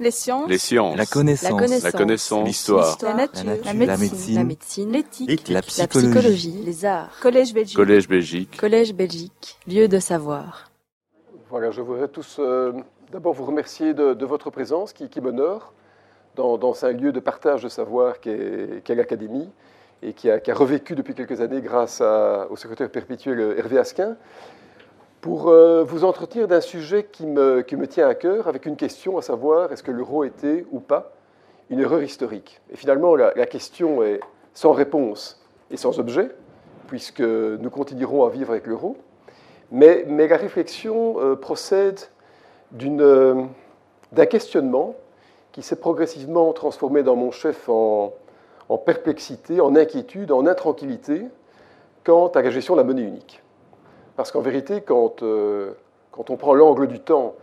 Les sciences. Les sciences. La connaissance. La connaissance. La. L'histoire. La nature. La nature. La La médecine. La. L'éthique. La La psychologie. Les arts. Collège Belgique. Collège Belgique. Collège Belgique. Lieu de savoir. Voilà, je voudrais tous euh, d'abord vous remercier de, de votre présence qui, qui m'honore dans, dans un lieu de partage de savoir qu'est l'Académie et qui a, qui a revécu depuis quelques années grâce à- au secrétaire perpétuel Hervé Asquin pour euh, vous entretenir d'un sujet qui me, tient à cœur avec une question à savoir est-ce que l'euro était ou pas une erreur historique? Et finalement, la, question est sans réponse et sans objet puisque nous continuerons à vivre avec l'euro. Mais, la réflexion euh, procède euh, d'un questionnement qui s'est progressivement transformé dans mon chef en, en perplexité, en inquiétude, en intranquillité quant à la gestion de la monnaie unique. Parce qu'en vérité, quand, euh, quand on prend l'angle du temps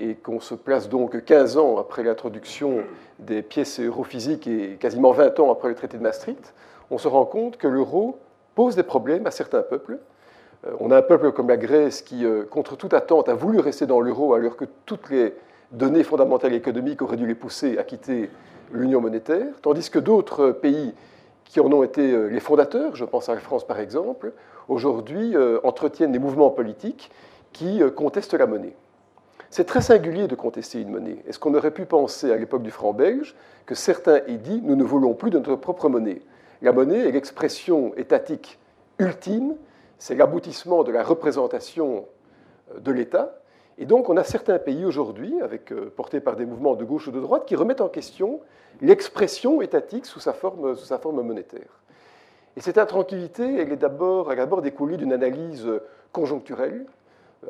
et qu'on se place donc 15 ans après l'introduction des pièces europhysiques et quasiment 20 ans après le traité de Maastricht, on se rend compte que l'euro pose des problèmes à certains peuples, euh, On a un peuple comme la Grèce qui, euh, contre toute attente, a voulu rester dans l'euro alors que toutes les données fondamentales économiques auraient dû les pousser à quitter l'union monétaire, tandis que d'autres pays qui en ont été euh, les fondateurs, je pense à la France par exemple, aujourd'hui euh, entretiennent des mouvements politiques qui euh, contestent la monnaie. C'est très singulier de contester une monnaie. Est-ce qu'on aurait pu penser à l'époque du franc belge que certains aient dit nous ne voulons plus de notre propre monnaie La monnaie est l'expression étatique ultime, c'est l'aboutissement de la représentation de l'État. Et donc on a certains pays aujourd'hui, euh, portés par des mouvements de gauche ou de droite, qui remettent en question l'expression étatique sous sa forme, monétaire. Et cette intranquillité, elle est d'abord, elle découlée d'une analyse conjoncturelle.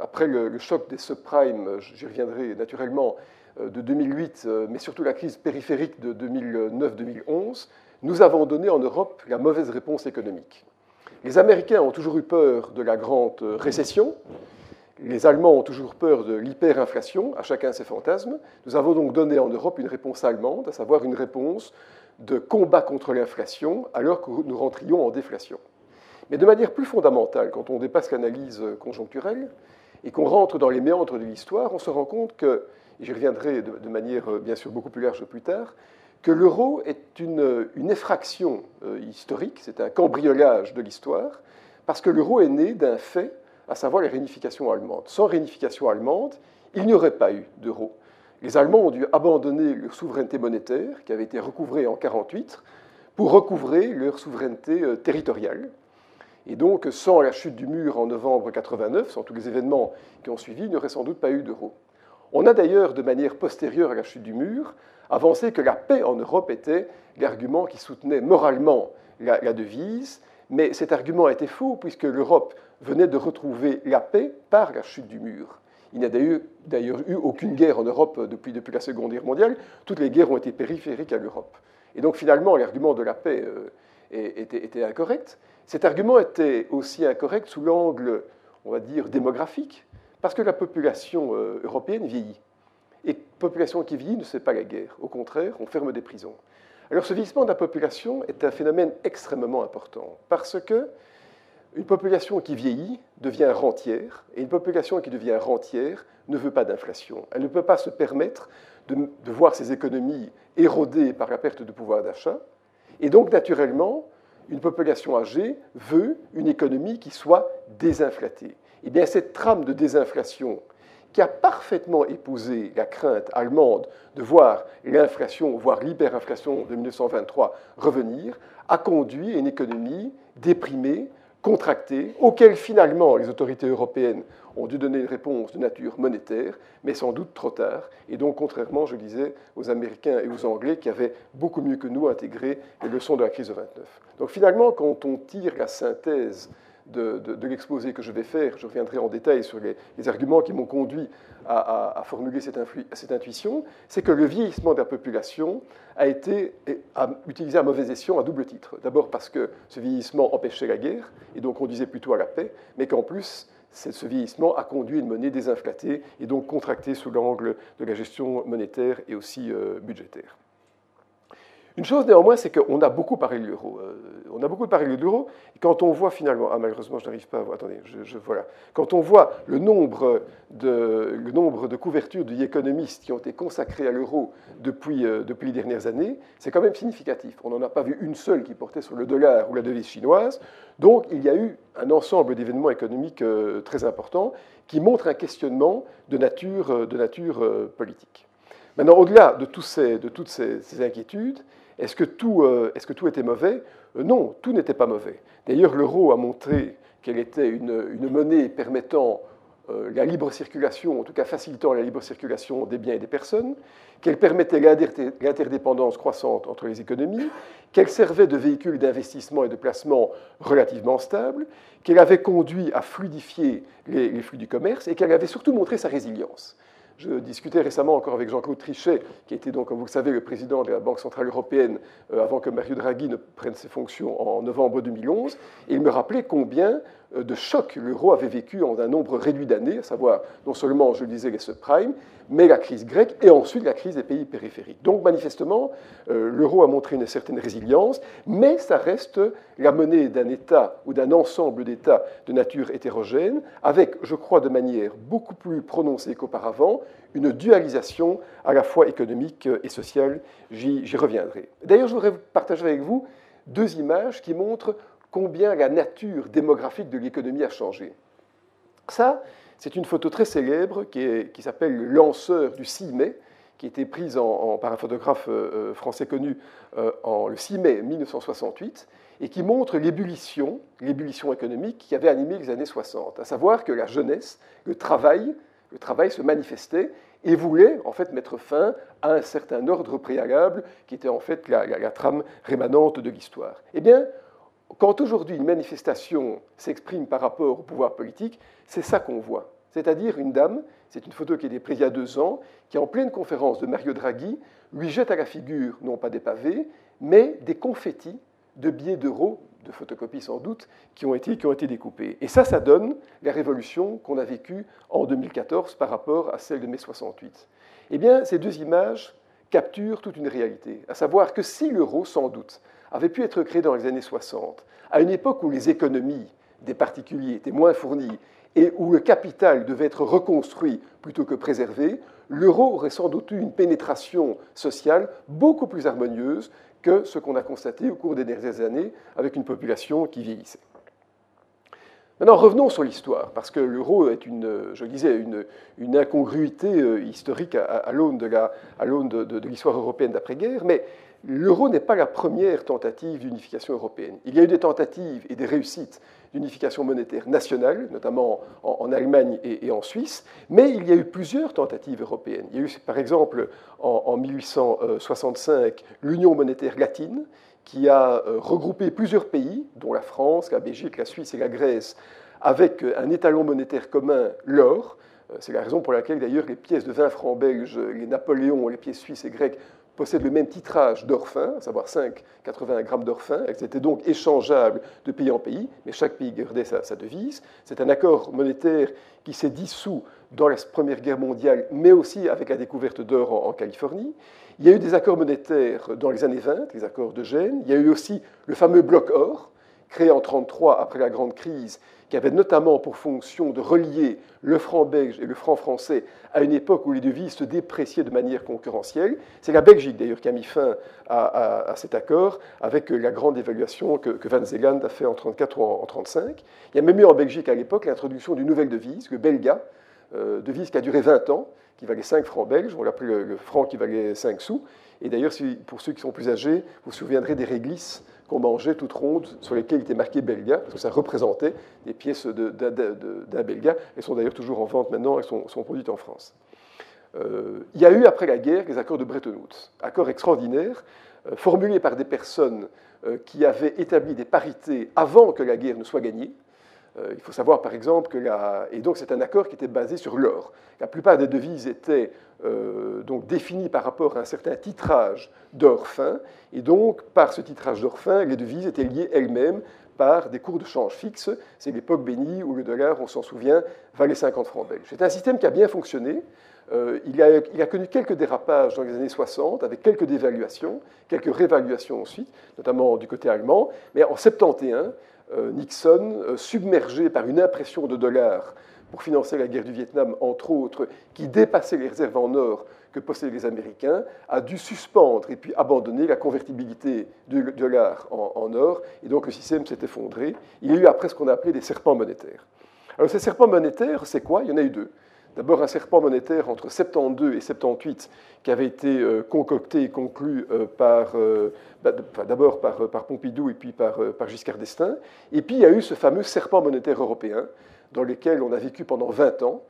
Après le, le choc des subprimes, j'y reviendrai naturellement, euh, de 2008, euh, mais surtout la crise périphérique de 2009-2011, nous avons donné en Europe la mauvaise réponse économique. Les Américains ont toujours eu peur de la grande récession. Les Allemands ont toujours peur de l'hyperinflation, à chacun ses fantasmes. Nous avons donc donné en Europe une réponse allemande, à savoir une réponse de combat contre l'inflation, alors que nous rentrions en déflation. Mais de manière plus fondamentale, quand on dépasse l'analyse conjoncturelle et qu'on rentre dans les méandres de l'histoire, on se rend compte que, et j'y reviendrai de, manière euh, bien sûr beaucoup plus large plus tard, que l'euro est une, une effraction euh, historique, c'est un cambriolage de l'histoire, parce que l'euro est né d'un fait, à savoir la réunification allemande. Sans réunification allemande, il n'y aurait pas eu d'euro. Les Allemands ont dû abandonner leur souveraineté monétaire, qui avait été recouvrée en 1948, pour recouvrer leur souveraineté euh, territoriale. Et donc, sans la chute du mur en novembre 89, sans tous les événements qui ont suivi, il n'y aurait sans doute pas eu d'euro. On a d'ailleurs, de manière postérieure à la chute du mur, avancé que la paix en Europe était l'argument qui soutenait moralement la, la, devise, mais cet argument était faux puisque l'Europe venait de retrouver la paix par la chute du mur. Il n'y a d'ailleurs eu aucune guerre en Europe depuis, la Seconde Guerre mondiale, toutes les guerres ont été périphériques à l'Europe. Et donc finalement, l'argument de la paix euh, était, était incorrect. Cet argument était aussi incorrect sous l'angle, on va dire, démographique, parce que la population euh, européenne vieillit. Et population qui vieillit ne sait pas la guerre. Au contraire, on ferme des prisons. Alors ce vieillissement de la population est un phénomène extrêmement important, parce que une population qui vieillit devient rentière, et une population qui devient rentière ne veut pas d'inflation. Elle ne peut pas se permettre de, voir ses économies érodées par la perte de pouvoir d'achat, et donc naturellement, une population âgée veut une économie qui soit désinflatée. Et bien cette trame de désinflation qui a parfaitement épousé la crainte allemande de voir l'inflation, voire l'hyperinflation de 1923 revenir, a conduit à une économie déprimée, contractée, auquel finalement les autorités européennes ont dû donner une réponse de nature monétaire, mais sans doute trop tard. Et donc, contrairement, je disais, aux Américains et aux Anglais qui avaient beaucoup mieux que nous intégré les leçons de la crise de 29. Donc finalement, quand on tire la synthèse de, l'exposé que je vais faire, je reviendrai en détail sur les, arguments qui m'ont conduit à, formuler cette, intuition, c'est que le vieillissement de la population a été utilisé à mauvais escient à double titre. D'abord parce que ce vieillissement empêchait la guerre, et donc on disait plutôt à la paix, mais qu'en plus, ce vieillissement a conduit une monnaie désinflatée et donc contractée sous l'angle de la gestion monétaire et aussi euh, budgétaire. Une chose néanmoins, c'est qu'on a beaucoup parlé de l'euro. Euh, on a beaucoup parlé de l'euro. Quand on voit finalement, ah malheureusement je n'arrive pas à voir, attendez, je, voilà. Quand on voit le nombre de, le de couvertures de économistes qui ont été consacrées à l'euro depuis, euh, depuis les dernières années, c'est quand même significatif. On n'en a pas vu une seule qui portait sur le dollar ou la devise chinoise. Donc il y a eu un ensemble d'événements économiques euh, très importants qui montrent un questionnement de nature, politique. Maintenant, au-delà de, de, toutes ces inquiétudes, est-ce que, euh, est que tout était mauvais? Euh, Non, tout n'était pas mauvais. D'ailleurs, l'euro a montré qu'elle était une, monnaie permettant euh, la libre circulation, en tout cas facilitant la libre circulation des biens et des personnes, qu'elle permettait l'interdépendance croissante entre les économies, qu'elle servait de véhicule d'investissement et de placement relativement stable, qu'elle avait conduit à fluidifier les flux du commerce et qu'elle avait surtout montré sa résilience. Je discutais récemment encore avec Jean-Claude Trichet, qui était donc, comme vous le savez, le président de la Banque Centrale Européenne euh, avant que Mario Draghi ne prenne ses fonctions en novembre 2011, et il me rappelait combien de chocs l'euro avait vécu en un nombre réduit d'années, à savoir non seulement, je le disais, les subprimes, mais la crise grecque et ensuite la crise des pays périphériques. Donc manifestement, euh, l'euro a montré une certaine résilience, mais ça reste la monnaie d'un État ou d'un ensemble d'États de nature hétérogène, avec, je crois, de manière beaucoup plus prononcée qu'auparavant, une dualisation à la fois économique et sociale. J'y reviendrai. D'ailleurs, je voudrais partager avec vous deux images qui montrent combien la nature démographique de l'économie a changé. Ça, c'est une photo très célèbre qui, s'appelle Le lanceur du 6 mai, qui a été prise par un photographe euh, euh, français connu euh, en, le 6 mai 1968, et qui montre l'ébullition, l'ébullition économique qui avait animé les années 60, à savoir que la jeunesse, le travail, se manifestait et voulait en fait mettre fin à un certain ordre préalable qui était en fait la, la trame rémanente de l'histoire. Eh bien, quand aujourd'hui une manifestation s'exprime par rapport au pouvoir politique, c'est ça qu'on voit. C'est-à-dire une dame, c'est une photo qui a été prise il y a deux ans, qui en pleine conférence de Mario Draghi lui jette à la figure non pas des pavés, mais des confettis de billets d'euros, de photocopies sans doute, qui ont, été, qui ont été découpés. Et ça, ça donne la révolution qu'on a vécue en 2014 par rapport à celle de mai 68. Eh bien, ces deux images capturent toute une réalité, à savoir que si l'euro, sans doute, avait pu être créé dans les années 60, à une époque où les économies des particuliers étaient moins fournies et où le capital devait être reconstruit plutôt que préservé, l'euro aurait sans doute eu une pénétration sociale beaucoup plus harmonieuse que ce qu'on a constaté au cours des dernières années avec une population qui vieillissait. Maintenant, revenons sur l'histoire, parce que l'euro est, une, je disais, une, incongruité euh, historique à, l'aune de l'histoire européenne d'après-guerre, mais l'euro n'est pas la première tentative d'unification européenne. Il y a eu des tentatives et des réussites d'unification monétaire nationale, notamment en, Allemagne et, en Suisse, mais il y a eu plusieurs tentatives européennes. Il y a eu, par exemple, en, 1865, l'Union monétaire latine, qui a euh, regroupé plusieurs pays, dont la France, la Belgique, la Suisse et la Grèce, avec un étalon monétaire commun, l'or. Euh, c'est la raison pour laquelle, d'ailleurs, les pièces de 20 francs belges, les Napoléons, les pièces suisses et grecques possèdent le même titrage d'or fin, à savoir 5,81 grammes d'or fin. Elles étaient donc échangeables de pays en pays, mais chaque pays gardait sa, devise. C'est un accord monétaire qui s'est dissous dans la Première Guerre mondiale, mais aussi avec la découverte d'or en, Californie. Il y a eu des accords monétaires dans les années 20, les accords de Gênes. Il y a eu aussi le fameux bloc or, créé en 1933 après la Grande Crise, qui avait notamment pour fonction de relier le franc belge et le franc français à une époque où les devises se dépréciaient de manière concurrentielle. C'est la Belgique d'ailleurs qui a mis fin à, cet accord avec la grande évaluation que, Van Zeeland a fait en 1934 ou en 1935. Il y a même eu en Belgique à l'époque l'introduction d'une nouvelle devise, le belga, euh, devise qui a duré 20 ans, qui valait 5 francs belges, on l'appelait le, le franc qui valait 5 sous. Et d'ailleurs, pour ceux qui sont plus âgés, vous vous souviendrez des réglisses qu'on mangeait toutes rondes, sur lesquelles il était marqué belga, parce que ça représentait des pièces d'un belga. Elles sont d'ailleurs toujours en vente maintenant, elles sont, produites en France. Euh, il y a eu après la guerre les accords de Bretton Woods, accords extraordinaires, euh, formulés par des personnes euh, qui avaient établi des parités avant que la guerre ne soit gagnée, il faut savoir par exemple que la... Et donc c'est un accord qui était basé sur l'or. La plupart des devises étaient euh, donc définies par rapport à un certain titrage d'or fin, et donc par ce titrage d'or fin, les devises étaient liées elles-mêmes par des cours de change fixes. C'est l'époque bénie où le dollar, on s'en souvient, valait 50 francs belges. C'est un système qui a bien fonctionné. euh, il, a, il, a, connu quelques dérapages dans les années 60, avec quelques dévaluations, quelques réévaluations ensuite, notamment du côté allemand. Mais en 71, Nixon, submergé par une impression de dollars pour financer la guerre du Vietnam, entre autres, qui dépassait les réserves en or que possédaient les Américains, a dû suspendre et puis abandonner la convertibilité du dollar en, en or, et donc le système s'est effondré. Il y a eu après ce qu'on a appelé des serpents monétaires. Alors ces serpents monétaires, c'est quoi? Il y en a eu deux. D'abord un serpent monétaire entre 72 et 78 qui avait été euh, concocté et conclu euh, par, euh, bah, d'abord par, Pompidou et puis par, Giscard d'Estaing. Et puis il y a eu ce fameux serpent monétaire européen dans lequel on a vécu pendant 20 ans,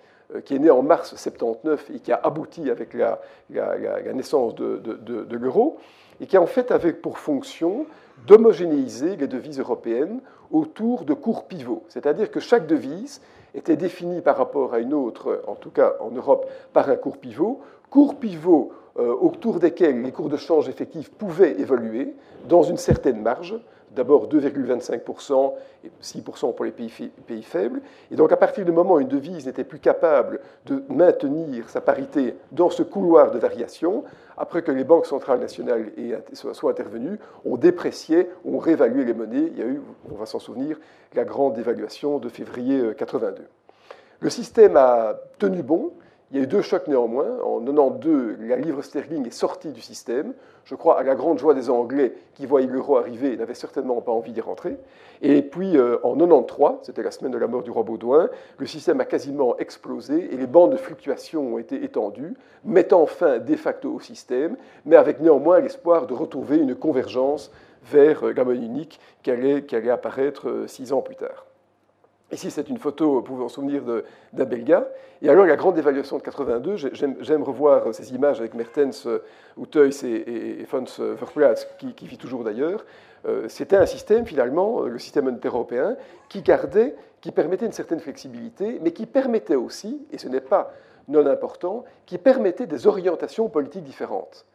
qui est né en mars 79 et qui a abouti avec la, la, naissance de, de, de l'euro, et qui en fait avait pour fonction d'homogénéiser les devises européennes autour de cours pivots. C'est-à-dire que chaque devise était définie par rapport à une autre, en tout cas en Europe, par un cours pivot. Cours pivot euh, autour desquels les cours de change effectifs pouvaient évoluer dans une certaine marge, d'abord 2,25% et 6% pour les pays, faibles. Et donc à partir du moment où une devise n'était plus capable de maintenir sa parité dans ce couloir de variation, après que les banques centrales nationales soient intervenues, on dépréciait, on réévaluait les monnaies. Il y a eu, on va s'en souvenir, la grande dévaluation de février 82. Euh, Le système a tenu bon, il y a eu deux chocs néanmoins. En 92, la livre sterling est sortie du système. Je crois à la grande joie des Anglais qui voyaient l'euro arriver et n'avaient certainement pas envie d'y rentrer. Et puis euh, en 93, c'était la semaine de la mort du roi Baudouin, le système a quasiment explosé et les bandes de fluctuation ont été étendues, mettant fin de facto au système, mais avec néanmoins l'espoir de retrouver une convergence vers euh, la monnaie unique qui allait, qui allait apparaître euh, six ans plus tard. Ici, c'est une photo, vous pouvez en souvenir, d'Abelga. Et alors, la grande évaluation de 82, j'aime revoir ces images avec Mertens, Outeuys et, et, Fons Verplaatz, qui, qui vit toujours d'ailleurs. Euh, c'était un système, finalement, le système européen, qui gardait, qui permettait une certaine flexibilité, mais qui permettait aussi, et ce n'est pas non important, qui permettait des orientations politiques différentes.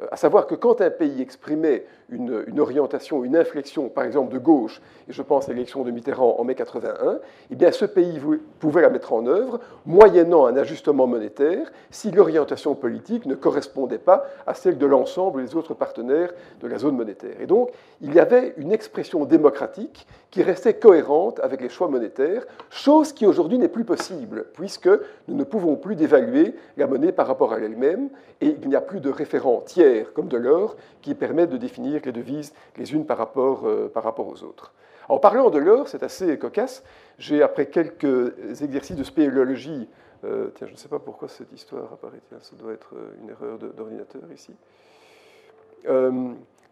Euh, à savoir que quand un pays exprimait une, orientation, une inflexion, par exemple de gauche, et je pense à l'élection de Mitterrand en mai 81, eh bien ce pays pouvait la mettre en œuvre moyennant un ajustement monétaire si l'orientation politique ne correspondait pas à celle de l'ensemble des autres partenaires de la zone monétaire. Et donc il y avait une expression démocratique qui restait cohérente avec les choix monétaires, chose qui aujourd'hui n'est plus possible, puisque nous ne pouvons plus dévaluer la monnaie par rapport à elle-même, et il n'y a plus de référent tiers comme de l'or qui permet de définir les devises les unes par rapport, euh, par rapport aux autres. En parlant de l'or, c'est assez cocasse. J'ai, après quelques exercices de spéléologie, euh, tiens, je ne sais pas pourquoi cette histoire apparaît, tiens, ça doit être euh, une erreur d'ordinateur ici.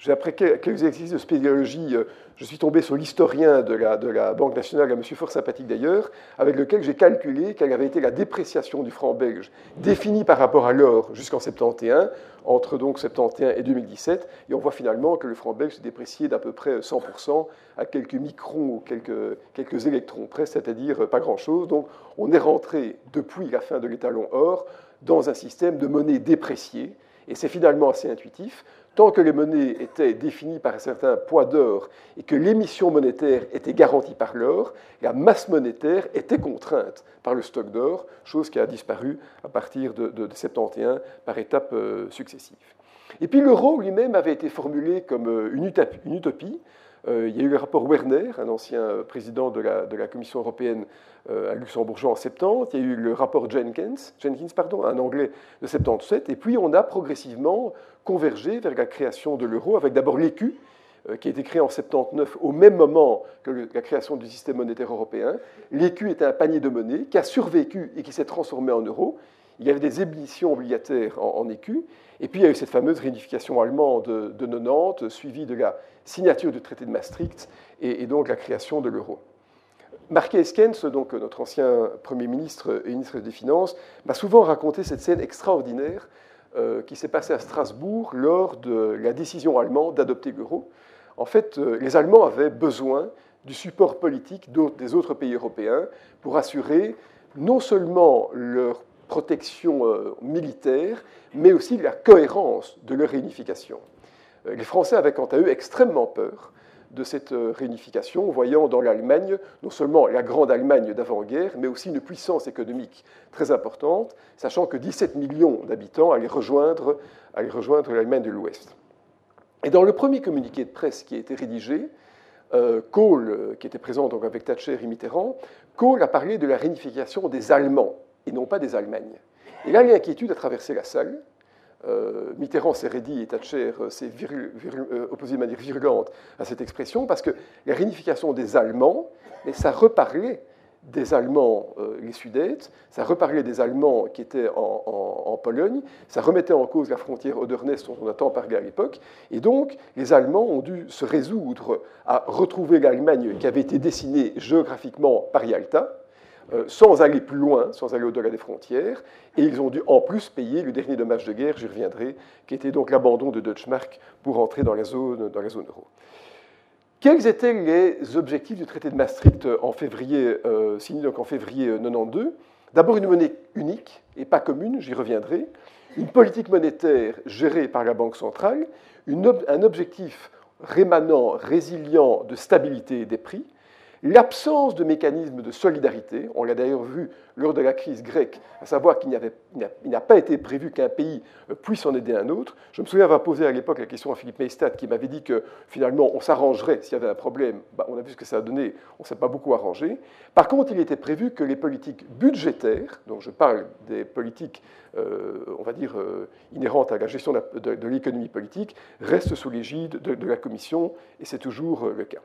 J'ai après quelques exercices de spéléologie, euh, je suis tombé sur l'historien de la, Banque nationale, un monsieur fort sympathique d'ailleurs, avec lequel j'ai calculé quelle avait été la dépréciation du franc belge, définie par rapport à l'or jusqu'en 71, entre donc 71 et 2017, et on voit finalement que le franc belge s'est déprécié d'à peu près 100% à quelques microns quelques, quelques électrons près, c'est-à-dire pas grand-chose. Donc on est rentré depuis la fin de l'étalon or dans un système de monnaie dépréciée, et c'est finalement assez intuitif. Tant que les monnaies étaient définies par un certain poids d'or et que l'émission monétaire était garantie par l'or, la masse monétaire était contrainte par le stock d'or, chose qui a disparu à partir de, 1971 par étapes euh, successives. Et puis l'euro lui-même avait été formulé comme euh, une utopie, il y a eu le rapport Werner, un ancien président de la, Commission européenne à Luxembourgeois en 70. Il y a eu le rapport Jenkins, Jenkins pardon, un anglais de 77. Et puis on a progressivement convergé vers la création de l'euro, avec d'abord l'écu, euh, qui a été créé en 79 au même moment que la création du système monétaire européen. L'écu était un panier de monnaie qui a survécu et qui s'est transformé en euro. Il y avait des émissions obligataires en, écu. Et puis il y a eu cette fameuse réunification allemande de, de 90, suivie de la signature du traité de Maastricht et, donc la création de l'euro. Marquet Eskens, donc notre ancien Premier ministre et ministre des Finances, m'a souvent raconté cette scène extraordinaire euh, qui s'est passé à Strasbourg lors de la décision allemande d'adopter l'euro. En fait, euh, les Allemands avaient besoin du support politique des autres pays européens pour assurer non seulement leur protection euh, militaire, mais aussi la cohérence de leur réunification. Les Français avaient quant à eux extrêmement peur de cette euh, réunification, voyant dans l'Allemagne non seulement la grande Allemagne d'avant-guerre, mais aussi une puissance économique très importante, sachant que 17 millions d'habitants allaient rejoindre, l'Allemagne de l'Ouest. Et dans le premier communiqué de presse qui a été rédigé, euh, Kohl, euh, qui était présent donc avec Thatcher et Mitterrand, Kohl a parlé de la réunification des Allemands et non pas des Allemagnes. Et là, l'inquiétude a traversé la salle. Euh, Mitterrand s'est rédit et Thatcher s'est opposé de manière virulente à cette expression parce que la réunification des Allemands, ça reparlait des Allemands, euh, les Sudètes, ça reparlait des Allemands qui étaient en, Pologne, ça remettait en cause la frontière Odernest dont on a tant parlé à l'époque, et donc les Allemands ont dû se résoudre à retrouver l'Allemagne qui avait été dessinée géographiquement par Yalta, euh, sans aller plus loin, sans aller au-delà des frontières, et ils ont dû en plus payer le dernier dommage de guerre, j'y reviendrai, qui était donc l'abandon de Deutschmark pour entrer dans la zone, euro. Quels étaient les objectifs du traité de Maastricht en février, euh, signé donc en février 92 D'abord une monnaie unique et pas commune, j'y reviendrai, une politique monétaire gérée par la Banque centrale, un objectif rémanent, résilient de stabilité des prix, L'absence de mécanisme de solidarité, on l'a d'ailleurs vu lors de la crise grecque, à savoir qu'il n'a pas été prévu qu'un pays puisse en aider un autre. Je me souviens avoir posé à l'époque la question à Philippe Meistat qui m'avait dit que finalement on s'arrangerait s'il y avait un problème. Bah, on a vu ce que ça a donné, on ne s'est pas beaucoup arrangé. Par contre, il était prévu que les politiques budgétaires, donc je parle des politiques, euh, on va dire, euh, inhérentes à la gestion de, l'économie politique, restent sous l'égide de la Commission, et c'est toujours euh, le cas.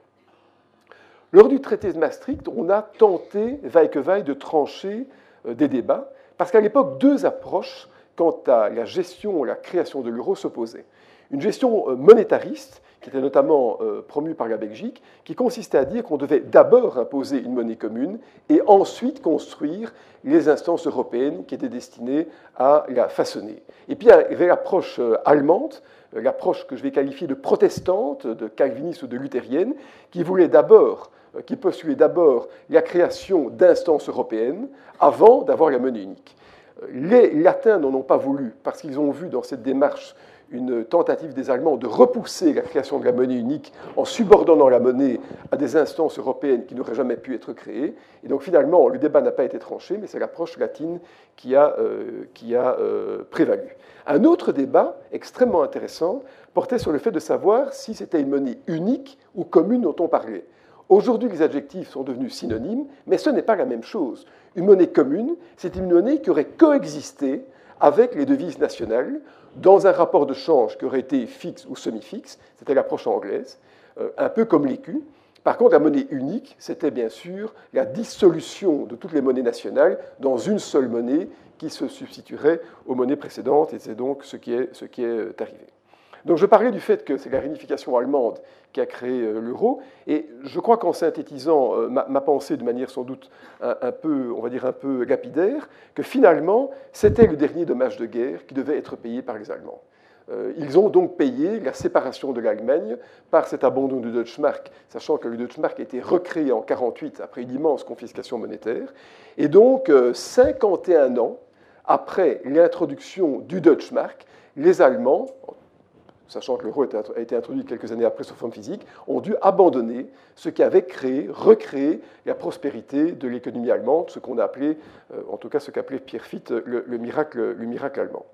Lors du traité de Maastricht, on a tenté, vaille que vaille, de trancher euh, des débats, parce qu'à l'époque, deux approches quant à la gestion la création de l'euro s'opposaient. Une gestion euh, monétariste, qui était notamment euh, promue par la Belgique, qui consistait à dire qu'on devait d'abord imposer une monnaie commune et ensuite construire les instances européennes qui étaient destinées à la façonner. Et puis il y avait l'approche allemande, l'approche que je vais qualifier de protestante, de calviniste ou de luthérienne, qui voulait d'abord euh, qui postulait d'abord la création d'instances européennes avant d'avoir la monnaie unique. Euh, les latins n'en ont pas voulu parce qu'ils ont vu dans cette démarche une tentative des Allemands de repousser la création de la monnaie unique en subordonnant la monnaie à des instances européennes qui n'auraient jamais pu être créées. Et donc finalement, le débat n'a pas été tranché, mais c'est l'approche latine qui a, euh, qui a prévalu. Un autre débat extrêmement intéressant portait sur le fait de savoir si c'était une monnaie unique ou commune dont on parlait. Aujourd'hui, les adjectifs sont devenus synonymes, mais ce n'est pas la même chose. Une monnaie commune, c'est une monnaie qui aurait coexisté avec les devises nationales dans un rapport de change qui aurait été fixe ou semi-fixe, c'était l'approche anglaise, euh, un peu comme l'écu. Par contre, la monnaie unique, c'était bien sûr la dissolution de toutes les monnaies nationales dans une seule monnaie qui se substituerait aux monnaies précédentes, et c'est donc ce qui est, ce qui est arrivé. Donc je parlais du fait que c'est la réunification allemande qui a créé euh, l'euro, et je crois qu'en synthétisant euh, ma, pensée de manière sans doute un, peu, on va dire un peu lapidaire, que finalement c'était le dernier dommage de guerre qui devait être payé par les Allemands. Euh, ils ont donc payé la séparation de l'Allemagne par cet abandon du Deutschmark, sachant que le Deutschmark a été recréé en 1948 après une immense confiscation monétaire. Et donc, 51 ans après l'introduction du Deutschmark, les Allemands, sachant que l'euro a été introduit quelques années après sous forme physique, ont dû abandonner ce qui avait créé, recréé la prospérité de l'économie allemande, ce qu'on a appelé, euh, en tout cas ce qu'appelait Pierre Fitt, le, miracle, le miracle allemand.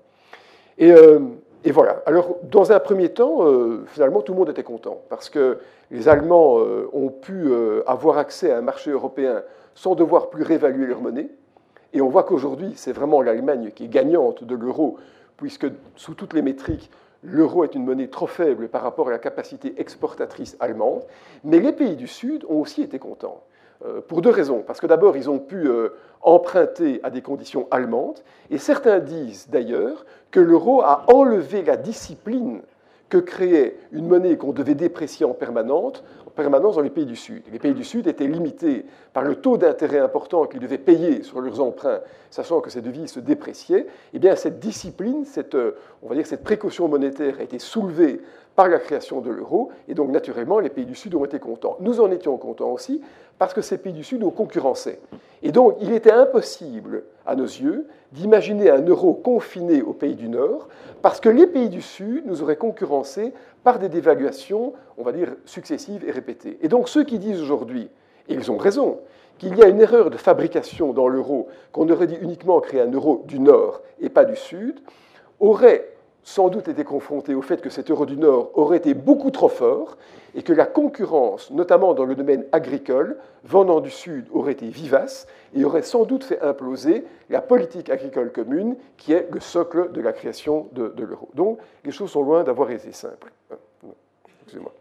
Euh, et, voilà. Alors, dans un premier temps, euh, finalement, tout le monde était content, parce que les Allemands ont pu avoir accès à un marché européen sans devoir plus réévaluer leur monnaie. Et on voit qu'aujourd'hui, c'est vraiment l'Allemagne qui est gagnante de l'euro, puisque sous toutes les métriques, l'euro est une monnaie trop faible par rapport à la capacité exportatrice allemande, mais les pays du Sud ont aussi été contents. Euh, pour deux raisons. Parce que d'abord, ils ont pu euh, emprunter à des conditions allemandes, et certains disent d'ailleurs que l'euro a enlevé la discipline que créait une monnaie qu'on devait déprécier en permanence, en permanence dans les pays du Sud. Les pays du Sud étaient limités par le taux d'intérêt important qu'ils devaient payer sur leurs emprunts, sachant que ces devises se dépréciaient. Eh bien, cette discipline, cette, euh, on va dire, cette précaution monétaire a été soulevée par la création de l'euro, et donc naturellement, les pays du Sud ont été contents. Nous en étions contents aussi, parce que ces pays du Sud nous concurrençaient. Et donc, il était impossible, à nos yeux, d'imaginer un euro confiné aux pays du Nord, parce que les pays du Sud nous auraient concurrencés par des dévaluations, on va dire, successives et répétées. Et donc, ceux qui disent aujourd'hui, et ils ont raison, qu'il y a une erreur de fabrication dans l'euro, qu'on aurait dit uniquement créer un euro du Nord et pas du Sud, auraient sans doute été confrontés au fait que cet euro du Nord aurait été beaucoup trop fort et que la concurrence, notamment dans le domaine agricole, venant du Sud, aurait été vivace et aurait sans doute fait imploser la politique agricole commune qui est le socle de la création de, l'euro. Donc les choses sont loin d'avoir été simples. Excusez-moi.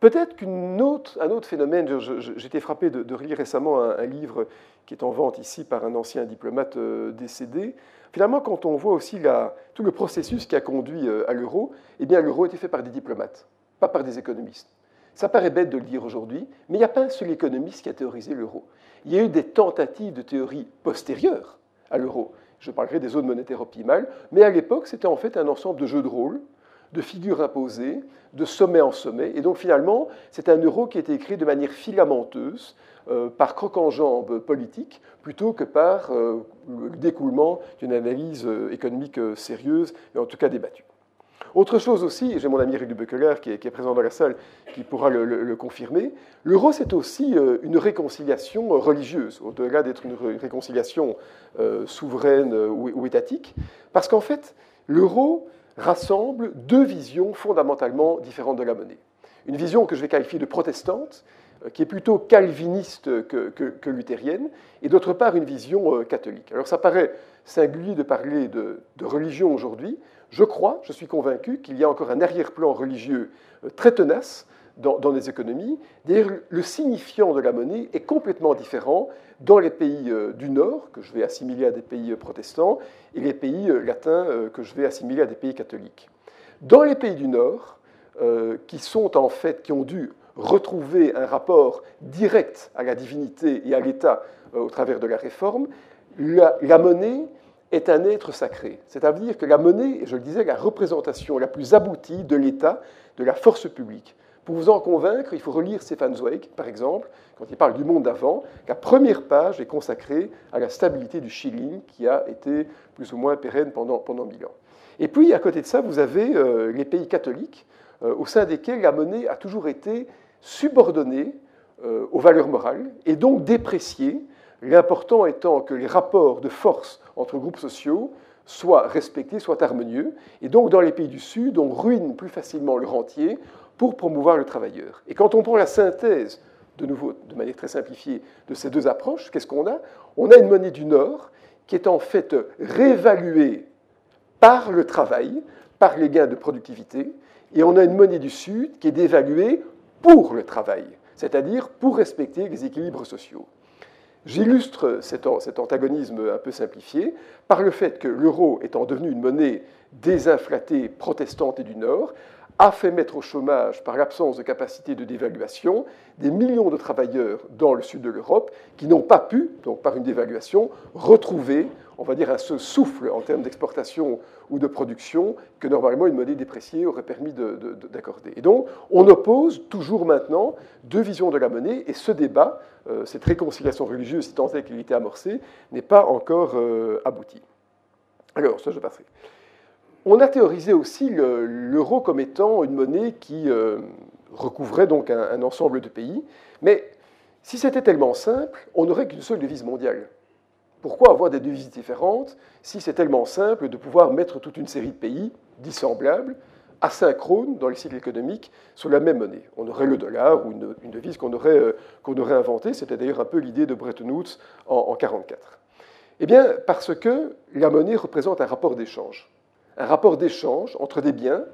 Peut-être qu'un autre, phénomène, j'étais frappé de, relire récemment un, livre qui est en vente ici par un ancien diplomate euh, décédé. Finalement, quand on voit aussi tout le processus qui a conduit euh, à l'euro, eh bien l'euro a été fait par des diplomates, pas par des économistes. Ça paraît bête de le dire aujourd'hui, mais il n'y a pas un seul économiste qui a théorisé l'euro. Il y a eu des tentatives de théorie postérieures à l'euro. Je parlerai des zones monétaires optimales, mais à l'époque, c'était en fait un ensemble de jeux de rôle de figures imposées, de sommet en sommet. Et donc finalement, c'est un euro qui a été écrit de manière filamenteuse, euh, par croc-en-jambe politique, plutôt que par euh, le découlement d'une analyse euh, économique sérieuse, et en tout cas débattue. Autre chose aussi, et j'ai mon ami Rudy Buckler qui est, présent dans la salle qui pourra le, confirmer, l'euro c'est aussi une réconciliation religieuse, au-delà d'être une réconciliation souveraine ou étatique, parce qu'en fait, l'euro rassemble deux visions fondamentalement différentes de la monnaie. Une vision que je vais qualifier de protestante, euh, qui est plutôt calviniste que, luthérienne, et d'autre part une vision euh, catholique. Alors ça paraît singulier de parler de, religion aujourd'hui. Je crois, je suis convaincu qu'il y a encore un arrière-plan religieux euh, très tenace dans, dans les économies. D'ailleurs, le signifiant de la monnaie est complètement différent dans les pays euh, du Nord, que je vais assimiler à des pays euh, protestants, et les pays euh, latins, que je vais assimiler à des pays catholiques. Dans les pays du Nord, qui sont en fait, qui ont dû retrouver un rapport direct à la divinité et à l'État au travers de la réforme, la, la monnaie est un être sacré. C'est-à-dire que la monnaie je le disais, la représentation la plus aboutie de l'État, de la force publique. Pour vous en convaincre, il faut relire Stefan Zweig, par exemple, quand il parle du monde d'avant. La première page est consacrée à la stabilité du shilling, qui a été plus ou moins pérenne pendant, pendant mille ans. Et puis, à côté de ça, vous avez euh, les pays catholiques, euh, au sein desquels la monnaie a toujours été subordonnée euh, aux valeurs morales, et donc dépréciée, l'important étant que les rapports de force entre groupes sociaux soient respectés, soient harmonieux. Et donc, dans les pays du Sud, on ruine plus facilement le rentier pour promouvoir le travailleur. Et quand on prend la synthèse, de nouveau de manière très simplifiée, de ces deux approches, qu'est-ce qu'on a? On a une monnaie du Nord qui est en fait réévaluée par le travail, par les gains de productivité, et on a une monnaie du Sud qui est dévaluée pour le travail, c'est-à-dire pour respecter les équilibres sociaux. J'illustre cet, antagonisme un peu simplifié par le fait que l'euro étant devenu une monnaie désinflatée protestante et du Nord, a fait mettre au chômage, par l'absence de capacité de dévaluation, des millions de travailleurs dans le sud de l'Europe qui n'ont pas pu, donc par une dévaluation, retrouver, on va dire, un souffle en termes d'exportation ou de production que normalement une monnaie dépréciée aurait permis d'accorder. Et donc, on oppose toujours maintenant deux visions de la monnaie, et ce débat, euh, cette réconciliation religieuse, si tant est qu'il était amorcé, n'est pas encore euh, abouti. Alors, ça je passerai. On a théorisé aussi l'euro comme étant une monnaie qui euh, recouvrait donc un, ensemble de pays. Mais si c'était tellement simple, on n'aurait qu'une seule devise mondiale. Pourquoi avoir des devises différentes si c'est tellement simple de pouvoir mettre toute une série de pays dissemblables, asynchrones dans les cycles économiques, sur la même monnaie? On aurait le dollar ou une, devise qu'on aurait, euh, qu'on aurait inventée. C'était d'ailleurs un peu l'idée de Bretton Woods en 1944. Eh bien, parce que la monnaie représente un rapport d'échange un rapport d'échange entre des biens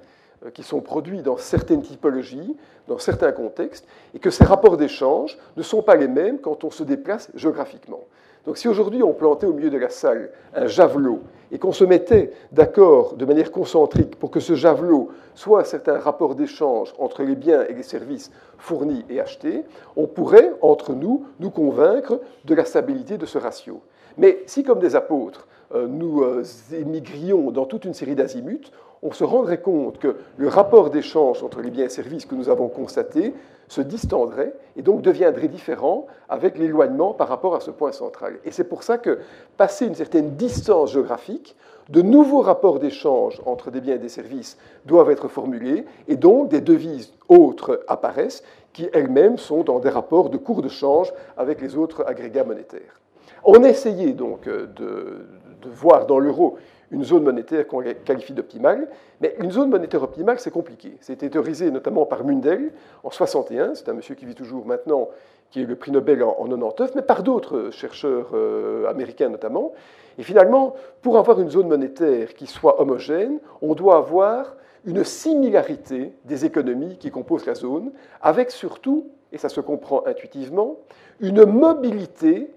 euh, qui sont produits dans certaines typologies, dans certains contextes, et que ces rapports d'échange ne sont pas les mêmes quand on se déplace géographiquement. Donc si aujourd'hui on plantait au milieu de la salle un javelot et qu'on se mettait d'accord de manière concentrique pour que ce javelot soit un certain rapport d'échange entre les biens et les services fournis et achetés, on pourrait, entre nous, nous convaincre de la stabilité de ce ratio. Mais si, comme des apôtres, nous émigrions dans toute une série d'azimuts, on se rendrait compte que le rapport d'échange entre les biens et services que nous avons constaté se distendrait et donc deviendrait différent avec l'éloignement par rapport à ce point central. Et c'est pour ça que, passer une certaine distance géographique, de nouveaux rapports d'échange entre des biens et des services doivent être formulés et donc des devises autres apparaissent qui elles-mêmes sont dans des rapports de cours de change avec les autres agrégats monétaires. On a essayé donc de, de voir dans l'euro une zone monétaire qu'on qualifie d'optimale. Mais une zone monétaire optimale, c'est compliqué. C'était théorisé notamment par Mundell en 61, c'est un monsieur qui vit toujours maintenant, qui est le prix Nobel en, 99, mais par d'autres chercheurs euh, américains notamment. Et finalement, pour avoir une zone monétaire qui soit homogène, on doit avoir une similarité des économies qui composent la zone, avec surtout, et ça se comprend intuitivement, une mobilité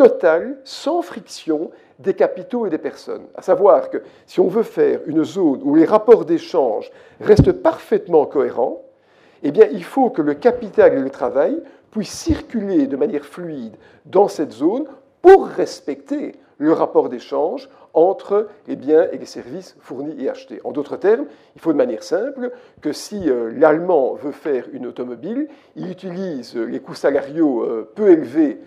totale, sans friction, des capitaux et des personnes. À savoir que si on veut faire une zone où les rapports d'échange restent parfaitement cohérents, eh il faut que le capital et le travail puissent circuler de manière fluide dans cette zone pour respecter le rapport d'échange entre les biens et les services fournis et achetés. En d'autres termes, il faut de manière simple que si euh, l'Allemand veut faire une automobile, il utilise les coûts salariaux euh, peu élevés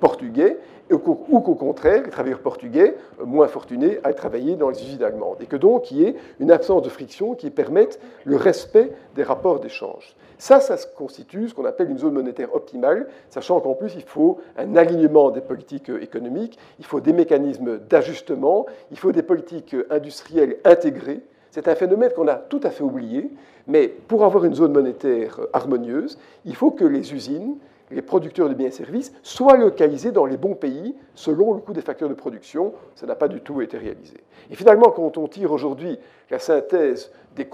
portugais ou qu'au contraire, les travailleurs portugais, euh, moins fortunés, aillent travailler dans les usines allemandes. Et que donc, il y ait une absence de friction qui permette le respect des rapports d'échange. Ça, ça constitue ce qu'on appelle une zone monétaire optimale, sachant qu'en plus, il faut un alignement des politiques euh, économiques, il faut des mécanismes d'ajustement, il faut des politiques euh, industrielles intégrées. C'est un phénomène qu'on a tout à fait oublié, mais pour avoir une zone monétaire harmonieuse, il faut que les usines les producteurs de biens et services soient localisés dans les bons pays selon le coût des facteurs de production. Ça n'a pas du tout été réalisé. Et finalement, quand on tire aujourd'hui la synthèse des,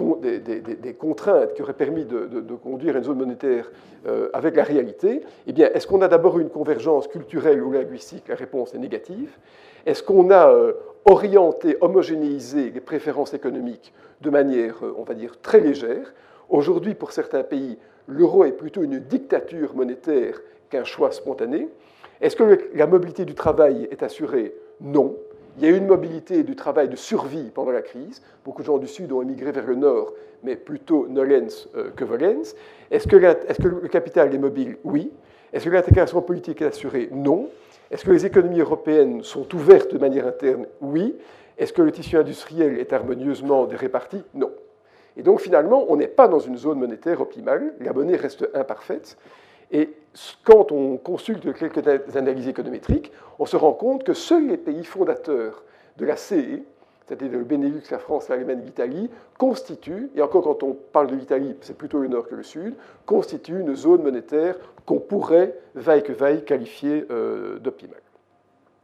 contraintes qui auraient permis de, conduire une zone monétaire euh, avec la réalité, eh bien, est-ce qu'on a d'abord une convergence culturelle ou linguistique? La réponse est négative. Est-ce qu'on a euh, orienté, homogénéisé les préférences économiques de manière, euh, on va dire, très légère? Aujourd'hui, pour certains pays, l'euro est plutôt une dictature monétaire qu'un choix spontané. Est-ce que la mobilité du travail est assurée? Non. Il y a eu une mobilité du travail de survie pendant la crise. Beaucoup de gens du Sud ont émigré vers le Nord, mais plutôt nolens euh, que volens. Est-ce que, le capital est mobile? Oui. Est-ce que l'intégration politique est assurée? Non. Est-ce que les économies européennes sont ouvertes de manière interne? Oui. Est-ce que le tissu industriel est harmonieusement réparti Non. Et donc finalement, on n'est pas dans une zone monétaire optimale, la monnaie reste imparfaite, et quand on consulte quelques analyses économétriques, on se rend compte que seuls les pays fondateurs de la CE, c'est-à-dire le Benelux, la France, l'Allemagne, l'Italie, constituent, et encore quand on parle de l'Italie, c'est plutôt le nord que le sud, constituent une zone monétaire qu'on pourrait, vaille que vaille, qualifier euh, d'optimale.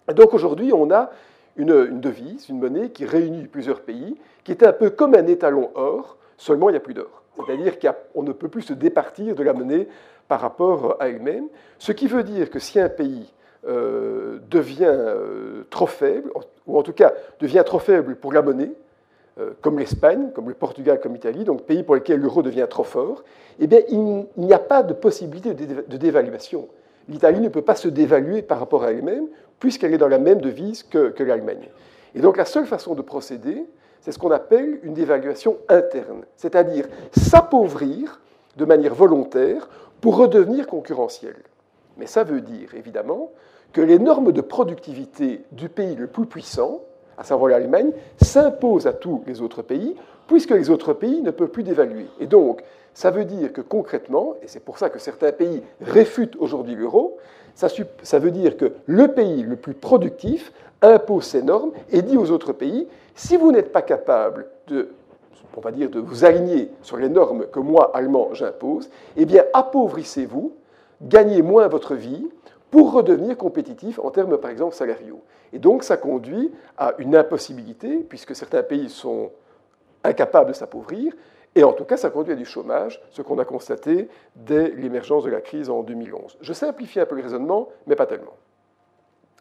Et donc aujourd'hui, on a une, une, devise, une monnaie qui réunit plusieurs pays, qui est un peu comme un étalon or, Seulement, il n'y a plus d'or. C'est-à-dire qu'on ne peut plus se départir de la monnaie par rapport à elle-même, ce qui veut dire que si un pays euh, devient euh, trop faible, ou en tout cas devient trop faible pour la monnaie, euh, comme l'Espagne, comme le Portugal, comme l'Italie, donc pays pour lesquels l'euro devient trop fort, eh bien, il, n'y a pas de possibilité de, dévaluation. L'Italie ne peut pas se dévaluer par rapport à elle-même, puisqu'elle est dans la même devise que l'Allemagne. Et donc la seule façon de procéder, c'est ce qu'on appelle une dévaluation interne, c'est-à-dire s'appauvrir de manière volontaire pour redevenir concurrentiel. Mais ça veut dire évidemment que les normes de productivité du pays le plus puissant, à savoir l'Allemagne, s'imposent à tous les autres pays, puisque les autres pays ne peuvent plus dévaluer. Et donc, ça veut dire que concrètement, et c'est pour ça que certains pays réfutent aujourd'hui l'euro, ça, veut dire que le pays le plus productif impose ses normes et dit aux autres pays, si vous n'êtes pas capable de, de vous aligner sur les normes que moi, Allemand, j'impose, eh bien, appauvrissez-vous, gagnez moins votre vie pour redevenir compétitif en termes, par exemple, salariaux. Et donc, ça conduit à une impossibilité, puisque certains pays sont incapables de s'appauvrir, et en tout cas, ça conduit à du chômage, ce qu'on a constaté dès l'émergence de la crise en 2011. Je simplifie un peu le raisonnement, mais pas tellement.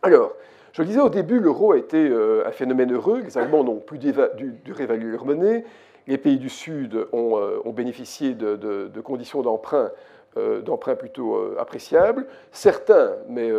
Alors, je le disais au début, l'euro a été euh, un phénomène heureux. Les Allemands n'ont plus dû, réévaluer leur monnaie. Les pays du Sud ont, euh, bénéficié de, conditions d'emprunt euh, plutôt appréciables. Certains, mais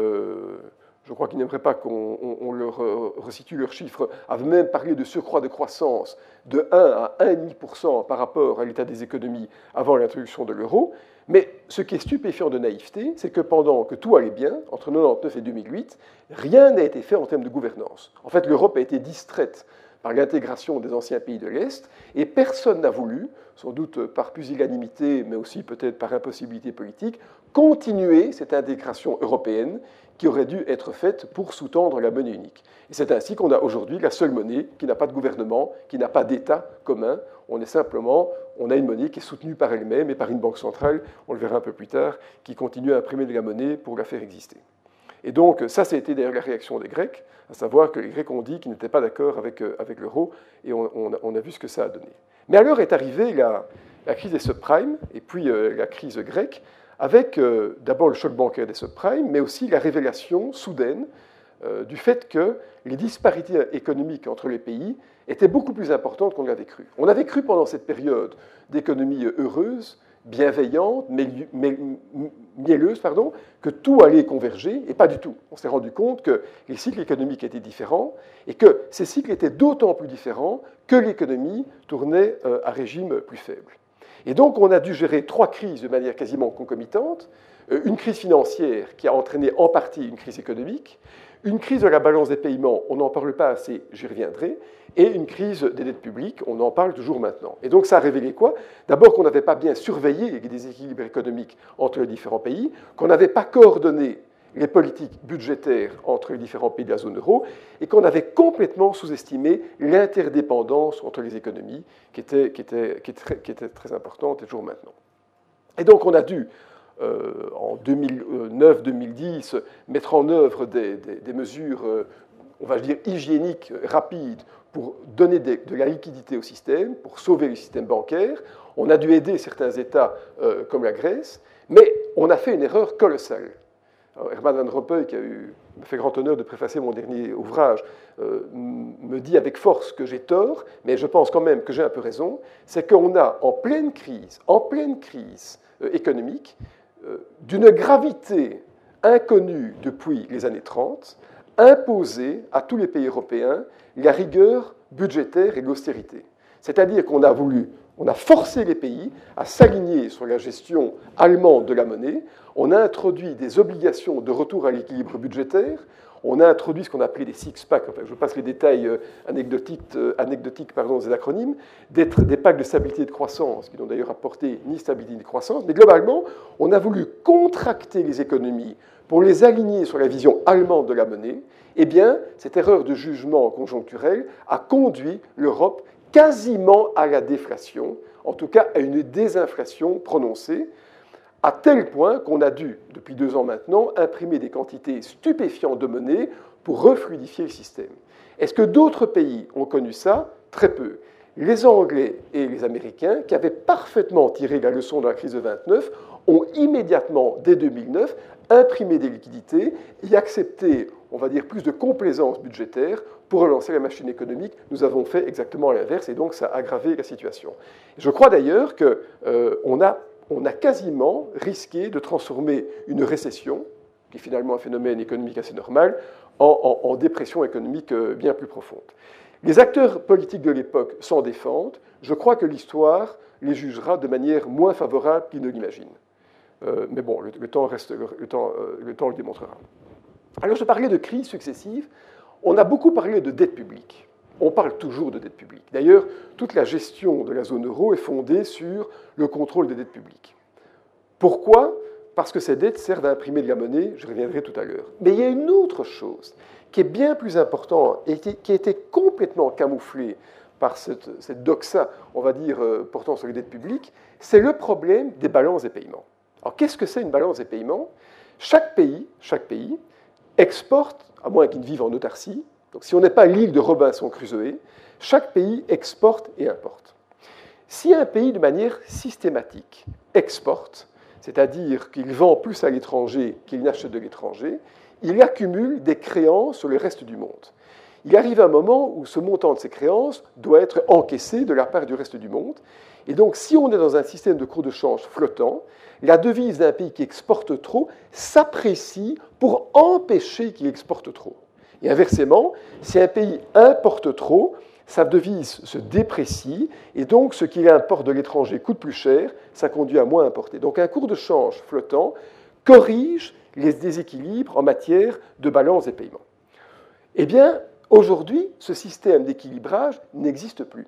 je crois qu'ils n'aimeraient pas qu'on leur resitue leurs chiffres, avaient même parlé de surcroît de croissance de 1 à 1,5% par rapport à l'état des économies avant l'introduction de l'euro. Mais ce qui est stupéfiant de naïveté, c'est que pendant que tout allait bien, entre 1999 et 2008, rien n'a été fait en termes de gouvernance. En fait, l'Europe a été distraite par l'intégration des anciens pays de l'Est, et personne n'a voulu, sans doute par pusillanimité, mais aussi peut-être par impossibilité politique, continuer cette intégration européenne qui aurait dû être faite pour sous-tendre la monnaie unique. Et c'est ainsi qu'on a aujourd'hui la seule monnaie qui n'a pas de gouvernement, qui n'a pas d'État commun. On est simplement, on a une monnaie qui est soutenue par elle-même et par une banque centrale, on le verra un peu plus tard, qui continue à imprimer de la monnaie pour la faire exister. Et donc, ça, c'était d'ailleurs la réaction des Grecs, à savoir que les Grecs ont dit qu'ils n'étaient pas d'accord avec, euh, avec l'euro, et on, a vu ce que ça a donné. Mais alors est arrivée la, crise des subprimes, et puis euh, la crise grecque, avec euh, d'abord le choc bancaire des subprimes, mais aussi la révélation soudaine du fait que les disparités économiques entre les pays étaient beaucoup plus importantes qu'on l'avait cru. On avait cru pendant cette période d'économie heureuse bienveillante, mielleuse, pardon, que tout allait converger, et pas du tout. On s'est rendu compte que les cycles économiques étaient différents, et que ces cycles étaient d'autant plus différents que l'économie tournait euh, à régime plus faible. Et donc on a dû gérer trois crises de manière quasiment concomitante. Euh, une crise financière qui a entraîné en partie une crise économique, une crise de la balance des paiements, on n'en parle pas assez, j'y reviendrai, et une crise des dettes publiques, on en parle toujours maintenant. Et donc ça a révélé quoi? D'abord qu'on n'avait pas bien surveillé les déséquilibres économiques entre les différents pays, qu'on n'avait pas coordonné les politiques budgétaires entre les différents pays de la zone euro, et qu'on avait complètement sous-estimé l'interdépendance entre les économies, qui était, très, importante et toujours maintenant. Et donc on a dû en 2009-2010 mettre en œuvre des, mesures, euh, on va dire, hygiéniques rapides pour donner de la liquidité au système, pour sauver le système bancaire. On a dû aider certains États euh, comme la Grèce, mais on a fait une erreur colossale. Herman Van Rompuy, qui a eu, fait grand honneur de préfacer mon dernier ouvrage, me dit avec force que j'ai tort, mais je pense quand même que j'ai un peu raison, c'est qu'on a en pleine crise, en pleine crise économique, euh, d'une gravité inconnue depuis les années 30, imposé à tous les pays européens la rigueur budgétaire et l'austérité. C'est-à-dire qu'on a voulu, on a forcé les pays à s'aligner sur la gestion allemande de la monnaie, on a introduit des obligations de retour à l'équilibre budgétaire, on a introduit ce qu'on appelait des six-packs, enfin, je passe les détails euh, anecdotiques, euh, anecdotiques des acronymes, des, des, packs de stabilité et de croissance, qui n'ont d'ailleurs apporté ni stabilité ni croissance, mais globalement, on a voulu contracter les économies pour les aligner sur la vision allemande de la monnaie, eh bien, cette erreur de jugement conjoncturel a conduit l'Europe quasiment à la déflation, en tout cas à une désinflation prononcée, à tel point qu'on a dû, depuis deux ans maintenant, imprimer des quantités stupéfiantes de monnaie pour refluidifier le système. Est-ce que d'autres pays ont connu ça? Très peu. Les Anglais et les Américains, qui avaient parfaitement tiré la leçon de la crise de 29, ont immédiatement, dès 2009, imprimé des liquidités et accepté, on va dire, plus de complaisance budgétaire pour relancer la machine économique. Nous avons fait exactement l'inverse et donc ça a aggravé la situation. Je crois d'ailleurs qu'on euh, a on a quasiment risqué de transformer une récession, qui est finalement un phénomène économique assez normal, en, dépression économique euh, bien plus profonde. Les acteurs politiques de l'époque s'en défendent. Je crois que l'histoire les jugera de manière moins favorable qu'ils ne l'imaginent. Euh, mais bon, le, temps reste, le, temps, le temps le démontrera. Alors, je parlais de crises successives. On a beaucoup parlé de dette publique on parle toujours de dette publique. D'ailleurs, toute la gestion de la zone euro est fondée sur le contrôle des dettes publiques. Pourquoi? Parce que ces dettes servent à imprimer de la monnaie, je reviendrai tout à l'heure. Mais il y a une autre chose qui est bien plus importante et qui a été complètement camouflée par cette, doxa, on va dire, euh, portant sur les dettes publiques, c'est le problème des balances des paiements. Alors qu'est-ce que c'est une balance des paiements? Chaque pays, chaque pays exporte, à moins qu'il ne vive en autarcie, donc si on n'est pas l'île de Robinson Crusoe, chaque pays exporte et importe. Si un pays, de manière systématique, exporte, c'est-à-dire qu'il vend plus à l'étranger qu'il n'achète de l'étranger, il accumule des créances sur le reste du monde. il arrive un moment où ce montant de ces créances doit être encaissé de la part du reste du monde. Et donc, si on est dans un système de cours de change flottant, la devise d'un pays qui exporte trop s'apprécie pour empêcher qu'il exporte trop. Et inversement, si un pays importe trop, sa devise se déprécie, et donc ce qu'il importe de l'étranger coûte plus cher, ça conduit à moins importer. Donc un cours de change flottant corrige les déséquilibres en matière de balance des paiements. Eh bien, aujourd'hui, ce système d'équilibrage n'existe plus,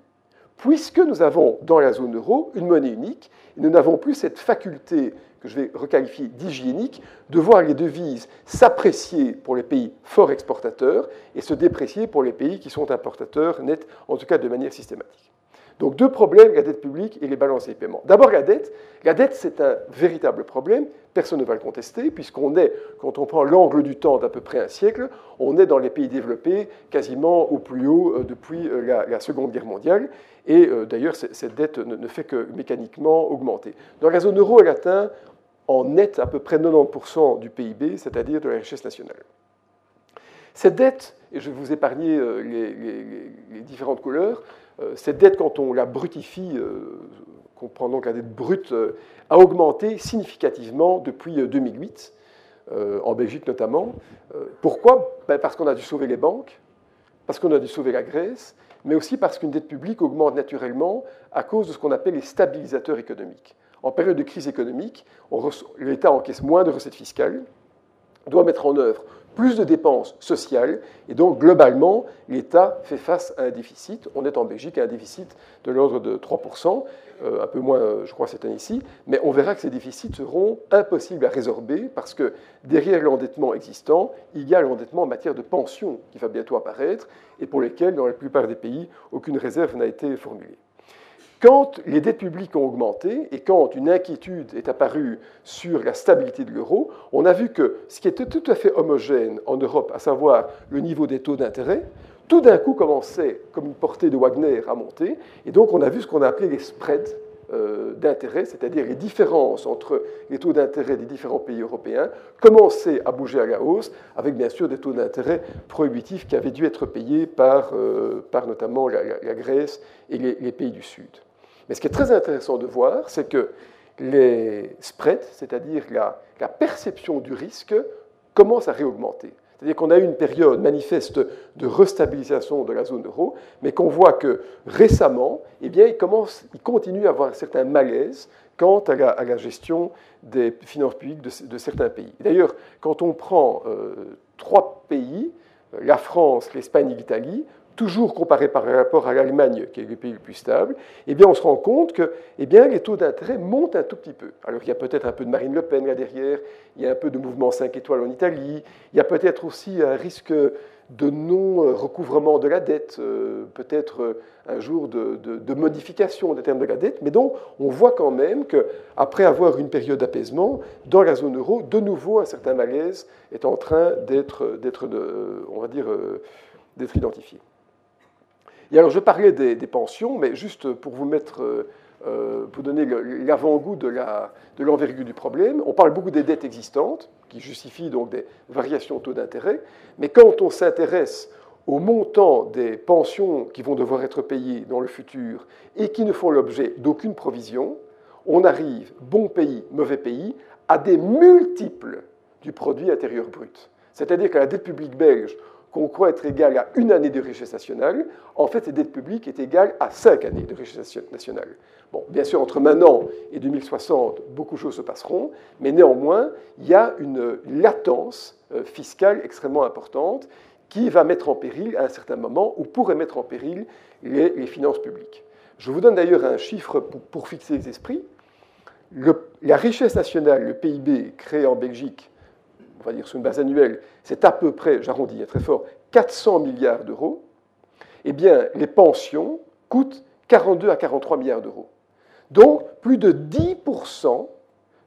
puisque nous avons dans la zone euro une monnaie unique, nous n'avons plus cette faculté que je vais requalifier d'hygiénique, de voir les devises s'apprécier pour les pays forts exportateurs et se déprécier pour les pays qui sont importateurs nets, en tout cas de manière systématique. Donc deux problèmes, la dette publique et les balances et paiements. D'abord la dette. La dette, c'est un véritable problème. Personne ne va le contester, puisqu'on est, quand on prend l'angle du temps d'à peu près un siècle, on est dans les pays développés quasiment au plus haut euh, depuis euh, la, Seconde Guerre mondiale. Et euh, d'ailleurs, cette dette ne fait que mécaniquement augmenter. Dans la zone euro, elle atteint en net à peu près 90% du PIB, c'est-à-dire de la richesse nationale. Cette dette, et je vais vous épargner les, différentes couleurs, cette dette, quand on la brutifie, euh, qu'on prend donc la dette brute, a augmenté significativement depuis 2008, en Belgique notamment. Pourquoi? Ben, Parce qu'on a dû sauver les banques, parce qu'on a dû sauver la Grèce, mais aussi parce qu'une dette publique augmente naturellement à cause de ce qu'on appelle les stabilisateurs économiques en période de crise économique, l'État encaisse moins de recettes fiscales, doit mettre en œuvre plus de dépenses sociales, et donc globalement, l'État fait face à un déficit. On est en Belgique à un déficit de l'ordre de 3%, euh, un peu moins, euh, je crois, cette année-ci, mais on verra que ces déficits seront impossibles à résorber parce que derrière l'endettement existant, il y a l'endettement en matière de pension qui va bientôt apparaître et pour lesquels, dans la plupart des pays, aucune réserve n'a été formulée. Quand les dettes publiques ont augmenté et quand une inquiétude est apparue sur la stabilité de l'euro, on a vu que ce qui était tout à fait homogène en Europe, à savoir le niveau des taux d'intérêt, tout d'un coup commençait, comme une portée de Wagner, à monter. Et donc on a vu ce qu'on a appelé les spreads euh, d'intérêt, c'est-à-dire les différences entre les taux d'intérêt des différents pays européens, commençaient à bouger à la hausse, avec bien sûr des taux d'intérêt prohibitifs qui avaient dû être payés par, euh, par notamment la, Grèce et les pays du Sud. Mais ce qui est très intéressant de voir, c'est que les spreads, c'est-à-dire la, perception du risque, commencent à réaugmenter. C'est-à-dire qu'on a eu une période manifeste de restabilisation de la zone euro, mais qu'on voit que récemment, eh bien, il, continue à avoir un certain malaise quant à la, gestion des finances publiques de, certains pays. D'ailleurs, quand on prend euh, trois pays, la France, l'Espagne et l'Italie, toujours comparé par rapport à l'Allemagne, qui est le pays le plus stable, eh bien, on se rend compte que eh bien, les taux d'intérêt montent un tout petit peu. Alors, il y a peut-être un peu de Marine Le Pen là derrière, il y a un peu de mouvement 5 étoiles en Italie, il y a peut-être aussi un risque de non-recouvrement de la dette, euh, peut-être euh, un jour de, modification des termes de la dette, mais donc on voit quand même qu'après avoir une période d'apaisement, dans la zone euro, de nouveau un certain malaise est en train d'être, on va dire, euh, d'être identifié. Alors, je parlais des, pensions, mais juste pour vous euh, euh, donner l'avant-goût de l'envergure du problème, on parle beaucoup des dettes existantes, qui justifient donc des variations de taux d'intérêt, mais quand on s'intéresse au montant des pensions qui vont devoir être payées dans le futur et qui ne font l'objet d'aucune provision, on arrive, bon pays, mauvais pays, à des multiples du produit intérieur brut. C'est-à-dire que la dette publique belge, qu'on croit être égal à une année de richesse nationale, en fait, cette dette publique est égale à cinq années de richesse nationale. Bon, bien sûr, entre maintenant et 2060, beaucoup de choses se passeront, mais néanmoins, il y a une latence euh, fiscale extrêmement importante qui va mettre en péril, à un certain moment, ou pourrait mettre en péril les, finances publiques. Je vous donne d'ailleurs un chiffre pour, fixer les esprits. la richesse nationale, le PIB créé en Belgique on va dire sur une base annuelle, c'est à peu près, j'arrondis très fort, 400 milliards d'euros, eh bien, les pensions coûtent 42 à 43 milliards d'euros. Donc, plus de 10%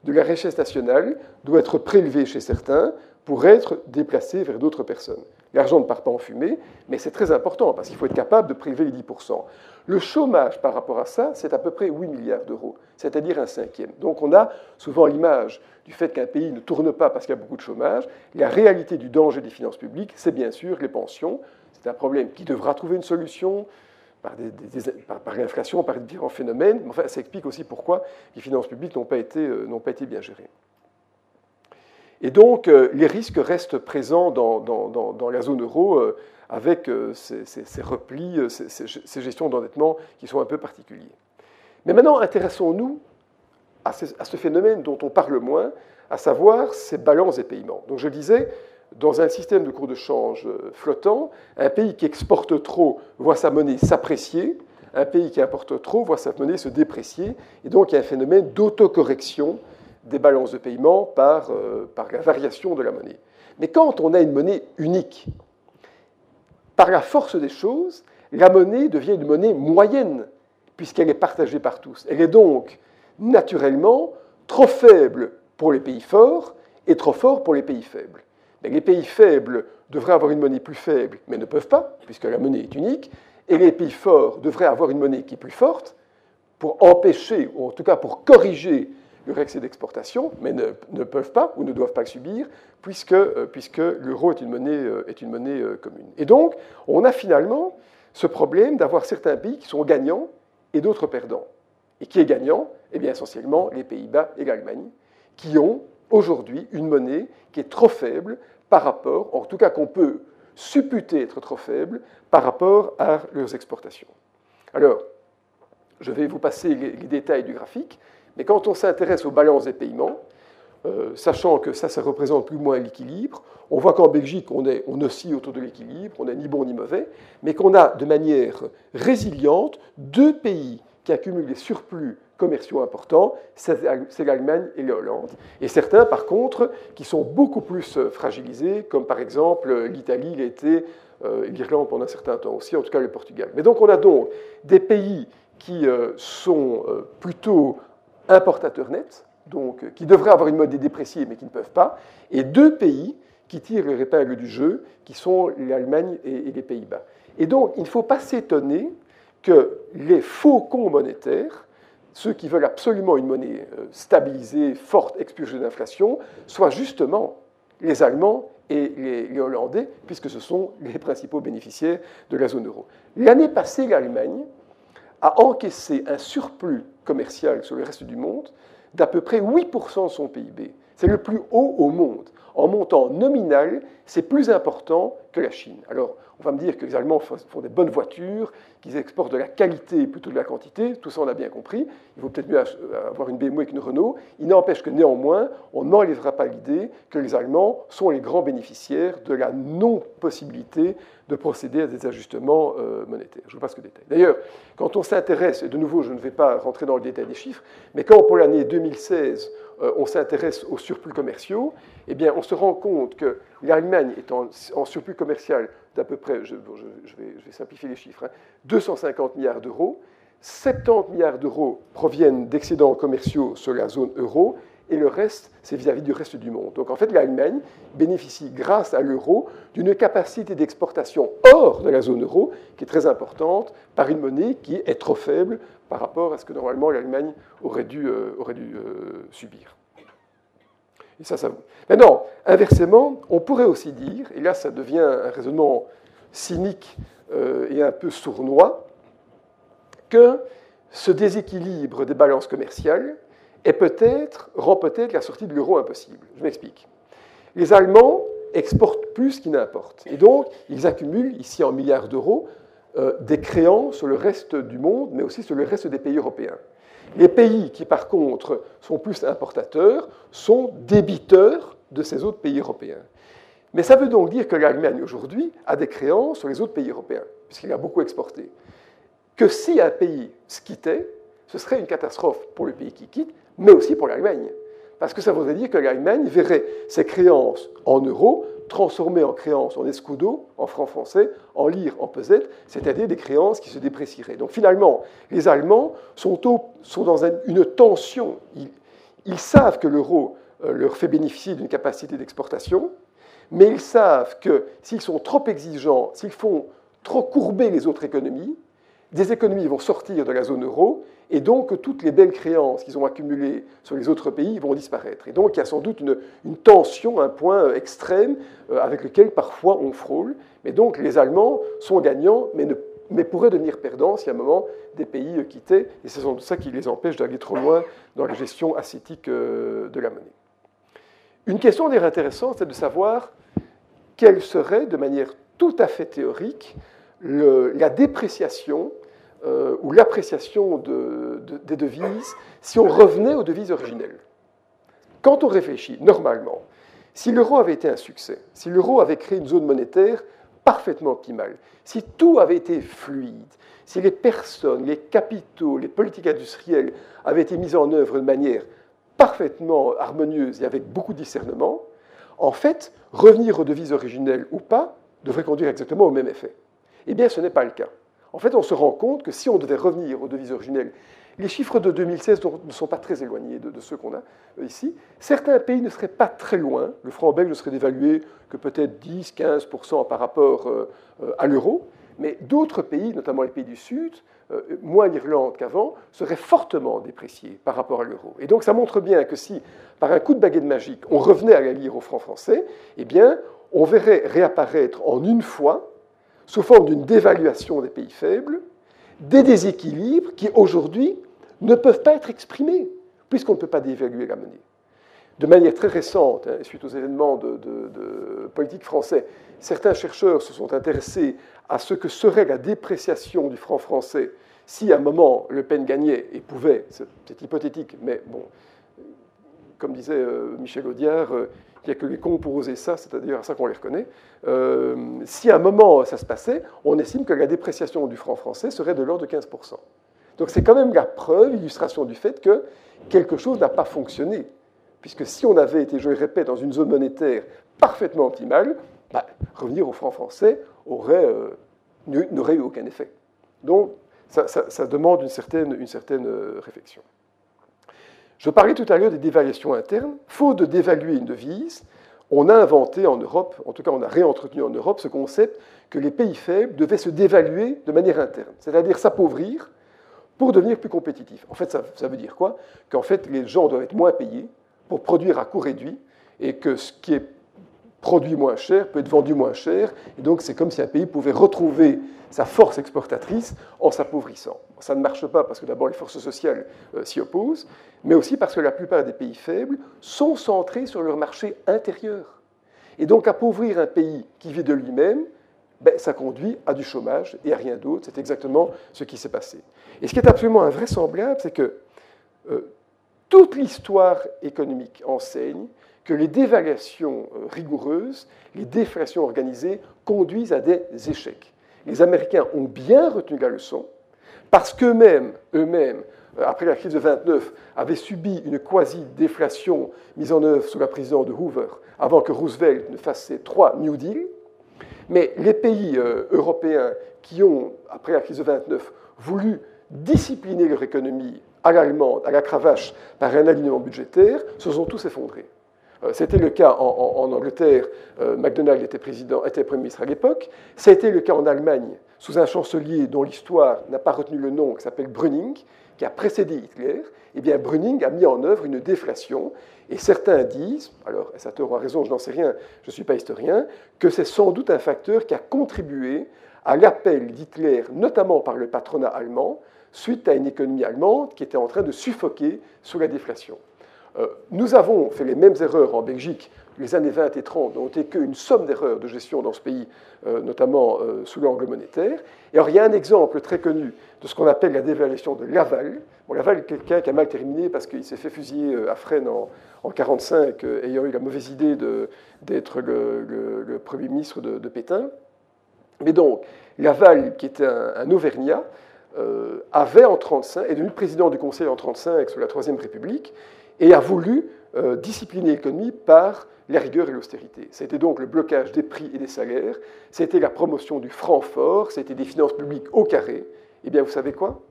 de la richesse nationale doit être prélevée chez certains pour être déplacé vers d'autres personnes. L'argent ne part pas en fumée, mais c'est très important parce qu'il faut être capable de prélever les 10%. Le chômage par rapport à ça, c'est à peu près 8 milliards d'euros, c'est-à-dire un cinquième. Donc on a souvent l'image du fait qu'un pays ne tourne pas parce qu'il y a beaucoup de chômage. La réalité du danger des finances publiques, c'est bien sûr les pensions. C'est un problème qui devra trouver une solution par, par, l'inflation, par différents phénomènes. Mais enfin, ça explique aussi pourquoi les finances publiques n'ont pas, été, n'ont pas été bien gérées. Et donc, les risques restent présents dans, la zone euro avec ces, ces, replis, ces, gestions d'endettement qui sont un peu particuliers. Mais maintenant, intéressons-nous à, ce phénomène dont on parle moins, à savoir ces balances des paiements. Donc je disais, dans un système de cours de change euh, flottant, un pays qui exporte trop voit sa monnaie s'apprécier, un pays qui importe trop voit sa monnaie se déprécier, et donc il y a un phénomène d'autocorrection des balances de paiement par, euh, par la variation de la monnaie. Mais quand on a une monnaie unique, par la force des choses, la monnaie devient une monnaie moyenne, puisqu'elle est partagée par tous. Elle est donc naturellement trop faible pour les pays forts et trop fort pour les pays faibles. Les pays faibles devraient avoir une monnaie plus faible, mais ne peuvent pas, puisque la monnaie est unique, et les pays forts devraient avoir une monnaie qui est plus forte pour empêcher, ou en tout cas pour corriger leur excès d'exportation, mais ne, ne, peuvent pas ou ne doivent pas le subir, puisque, euh, puisque l'euro est une monnaie, euh, est une monnaie euh, commune. Et donc, on a finalement ce problème d'avoir certains pays qui sont gagnants et d'autres perdants. Et qui est gagnant Eh bien, essentiellement, les Pays-Bas et l'Allemagne, qui ont aujourd'hui une monnaie qui est trop faible par rapport, en tout cas qu'on peut supputer être trop faible par rapport à leurs exportations. Alors, je vais vous passer les, détails du graphique, mais quand on s'intéresse aux balances des paiements, euh, sachant que ça, ça représente plus ou moins l'équilibre, on voit qu'en Belgique, on, est, on oscille autour de l'équilibre, on n'est ni bon ni mauvais, mais qu'on a de manière résiliente deux pays qui accumulent des surplus commerciaux importants, c'est l'Allemagne et la Hollande. Et certains, par contre, qui sont beaucoup plus euh, fragilisés, comme par exemple euh, l'Italie euh, l'Irlande pendant un certain temps aussi, en tout cas le Portugal. Mais donc on a donc des pays qui sont plutôt importateurs nets, donc qui devraient avoir une monnaie dépréciée mais qui ne peuvent pas, et deux pays qui tirent les épingles du jeu, qui sont l'Allemagne et les Pays-Bas. Et donc il ne faut pas s'étonner que les faucons monétaires, ceux qui veulent absolument une monnaie euh, stabilisée, forte, expurgée d'inflation, soient justement les Allemands et les, Hollandais, puisque ce sont les principaux bénéficiaires de la zone euro. L'année passée, l'Allemagne a encaissé un surplus commercial sur le reste du monde d'à peu près 8% de son PIB. C'est le plus haut au monde. En montant nominal, c'est plus important que la Chine. Alors, on va me dire que les Allemands font des bonnes voitures, qu'ils exportent de la qualité plutôt que de la quantité. Tout ça, on a bien compris. Il vaut peut-être mieux avoir une BMW qu'une Renault. Il n'empêche que néanmoins, on n'enlèvera pas l'idée que les Allemands sont les grands bénéficiaires de la non-possibilité de procéder à des ajustements euh, monétaires. Je vous passe que détail. D'ailleurs, quand on s'intéresse, et de nouveau, je ne vais pas rentrer dans le détail des chiffres, mais quand pour l'année 2016, euh, on s'intéresse aux surplus commerciaux, eh bien, on se rend compte que l'Allemagne est en, surplus commercial d'à peu près, je, vais, simplifier les chiffres, 250 hein, milliards d'euros. 70 milliards d'euros proviennent d'excédents commerciaux sur la zone euro et le reste, c'est vis-à-vis du reste du monde. Donc en fait, l'Allemagne bénéficie, grâce à l'euro, d'une capacité d'exportation hors de la zone euro, qui est très importante, par une monnaie qui est trop faible par rapport à ce que normalement l'Allemagne aurait dû, euh, euh, subir. Et ça. Maintenant, inversement, on pourrait aussi dire, et là ça devient un raisonnement cynique euh, et un peu sournois, que ce déséquilibre des balances commerciales et peut-être, rend peut-être la sortie de l'euro impossible. Je m'explique. Les Allemands exportent plus qu'ils n'importent. Et donc, ils accumulent, ici en milliards d'euros, euh, des créances sur le reste du monde, mais aussi sur le reste des pays européens. Les pays qui, par contre, sont plus importateurs sont débiteurs de ces autres pays européens. Mais ça veut donc dire que l'Allemagne, aujourd'hui, a des créances sur les autres pays européens, puisqu'il a beaucoup exporté. Que si un pays se quittait, ce serait une catastrophe pour le pays qui quitte, mais aussi pour l'Allemagne. Parce que ça voudrait dire que l'Allemagne verrait ses créances en euros transformées en créances en escudo, en francs français, en lire, en pesette, c'est-à-dire des créances qui se déprécieraient. Donc finalement, les Allemands sont, dans une tension. Ils, savent que l'euro euh, leur fait bénéficier d'une capacité d'exportation, mais ils savent que s'ils sont trop exigeants, s'ils font trop courber les autres économies, des économies vont sortir de la zone euro et donc toutes les belles créances qu'ils ont accumulées sur les autres pays vont disparaître. Et donc il y a sans doute une, tension, un point extrême euh, avec lequel parfois on frôle. Mais donc les Allemands sont gagnants, mais, pourraient devenir perdants si à un moment des pays quittaient. Et c'est sans doute ça qui les empêche d'aller trop loin dans la gestion ascétique euh, de la monnaie. Une question d'ailleurs intéressante, c'est de savoir quelle serait, de manière tout à fait théorique, la dépréciation euh, ou l'appréciation des devises si on revenait aux devises originelles. Quand on réfléchit, normalement, si l'euro avait été un succès, si l'euro avait créé une zone monétaire parfaitement optimale, si tout avait été fluide, si les personnes, les capitaux, les politiques industrielles avaient été mises en œuvre de manière parfaitement harmonieuse et avec beaucoup de discernement, en fait, revenir aux devises originelles ou pas devrait conduire exactement au même effet. Eh bien, ce n'est pas le cas. En fait, on se rend compte que si on devait revenir aux devises originelles, les chiffres de 2016 ne sont pas très éloignés de, ceux qu'on a euh, ici. Certains pays ne seraient pas très loin. Le franc belge ne serait dévalué que peut-être 10-15% par rapport euh, euh, à l'euro. Mais d'autres pays, notamment les pays du Sud, moins l'Irlande qu'avant, seraient fortement dépréciés par rapport à l'euro. Et donc ça montre bien que si, par un coup de baguette magique, on revenait à la lire au franc français, eh bien, on verrait réapparaître en une fois sous forme d'une dévaluation des pays faibles, des déséquilibres qui aujourd'hui ne peuvent pas être exprimés, puisqu'on ne peut pas dévaluer la monnaie. De manière très récente, hein, suite aux événements de, politique français, certains chercheurs se sont intéressés à ce que serait la dépréciation du franc français si à un moment Le Pen gagnait et pouvait, c'est hypothétique, mais bon, comme disait euh, Michel Audiard, euh, il n'y a que les oser ça, c'est à dire à ça qu'on les reconnaît. Euh, si à un moment ça se passait, on estime que la dépréciation du franc français serait de l'ordre de 15%. Donc c'est quand même la preuve, l'illustration du fait que quelque chose n'a pas fonctionné. Puisque si on avait été, je le répète, dans une zone monétaire parfaitement optimale, bah, revenir au franc français aurait, euh, n'aurait eu aucun effet. Donc ça, demande une certaine, une certaine euh, réflexion. Je parlais tout à l'heure des dévaluations internes. Faute de dévaluer une devise, on a inventé en Europe, en tout cas on a réentretenu en Europe ce concept que les pays faibles devaient se dévaluer de manière interne, c'est-à-dire s'appauvrir pour devenir plus compétitifs. En fait, ça, veut dire quoi? Qu'en fait, les gens doivent être moins payés pour produire à coût réduit et que ce qui est produit moins cher peut être vendu moins cher. Et donc, c'est comme si un pays pouvait retrouver sa force exportatrice en s'appauvrissant. Ça ne marche pas parce que d'abord les forces sociales euh, s'y opposent, mais aussi parce que la plupart des pays faibles sont centrés sur leur marché intérieur. Et donc appauvrir un pays qui vit de lui-même, ben, ça conduit à du chômage et à rien d'autre. C'est exactement ce qui s'est passé. Et ce qui est absolument invraisemblable, c'est que euh, toute l'histoire économique enseigne que les dévaluations euh, rigoureuses, les déflations organisées conduisent à des échecs les Américains ont bien retenu la leçon, parce qu'eux-mêmes, eux-mêmes, euh, après la crise de 29, avaient subi une quasi-déflation mise en œuvre sous la présidence de Hoover, avant que Roosevelt ne fasse ses trois New Deal. Mais les pays euh, européens qui ont, après la crise de 29, voulu discipliner leur économie à l'allemande, à la cravache, par un alignement budgétaire, se sont tous effondrés. Euh, c'était le cas en, Angleterre, euh, MacDonald était, président, était Premier ministre à l'époque. C'était le cas en Allemagne, sous un chancelier dont l'histoire n'a pas retenu le nom, qui s'appelle Brüning, qui a précédé Hitler. Eh bien, Brüning a mis en œuvre une déflation. Et certains disent, alors Sator a raison, je n'en sais rien, je ne suis pas historien, que c'est sans doute un facteur qui a contribué à l'appel d'Hitler, notamment par le patronat allemand, suite à une économie allemande qui était en train de suffoquer sous la déflation. Euh, nous avons fait les mêmes erreurs en Belgique. Les années 20 et 30 n'ont été qu'une somme d'erreurs de gestion dans ce pays, euh, notamment euh, sous l'angle monétaire. Et alors, il y a un exemple très connu de ce qu'on appelle la dévaluation de Laval. Bon, Laval est quelqu'un qui a mal terminé parce qu'il s'est fait fusiller à Fresnes en 1945, ayant eu la mauvaise idée d'être le, Premier ministre de, Pétain. Mais donc, Laval, qui était un, Auvergnat, avait en 1935, est devenu président du Conseil en 1935 sous la Troisième République, et a voulu euh, discipliner l'économie par la rigueur et l'austérité. C'était donc le blocage des prix et des salaires, c'était la promotion du franc fort, c'était des finances publiques au carré. Eh bien, vous savez quoi?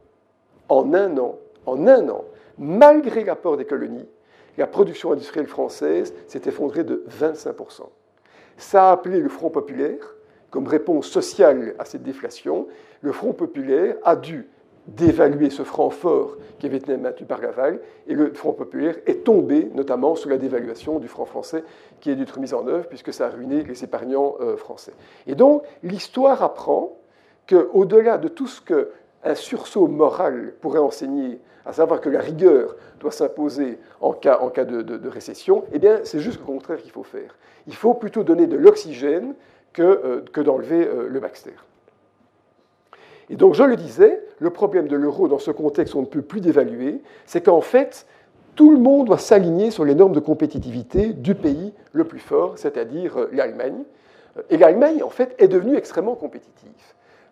En un an, en un an, malgré l'apport des colonies, la production industrielle française s'est effondrée de 25%. Ça a appelé le Front populaire, comme réponse sociale à cette déflation, le Front populaire a dû d'évaluer ce franc fort qui avait été maintenu par Laval, et le Front populaire est tombé notamment sous la dévaluation du franc français qui est dû être mise en œuvre, puisque ça a ruiné les épargnants euh, français. Et donc, l'histoire apprend qu'au-delà de tout ce qu'un sursaut moral pourrait enseigner, à savoir que la rigueur doit s'imposer en cas, en cas de, récession, eh bien, c'est juste le contraire qu'il faut faire. Il faut plutôt donner de l'oxygène que, euh, que d'enlever euh, le Baxter. Et donc, je le disais, le problème de l'euro dans ce contexte on ne peut plus dévaluer, c'est qu'en fait, tout le monde doit s'aligner sur les normes de compétitivité du pays le plus fort, c'est-à-dire euh, l'Allemagne. Et l'Allemagne, en fait, est devenue extrêmement compétitive.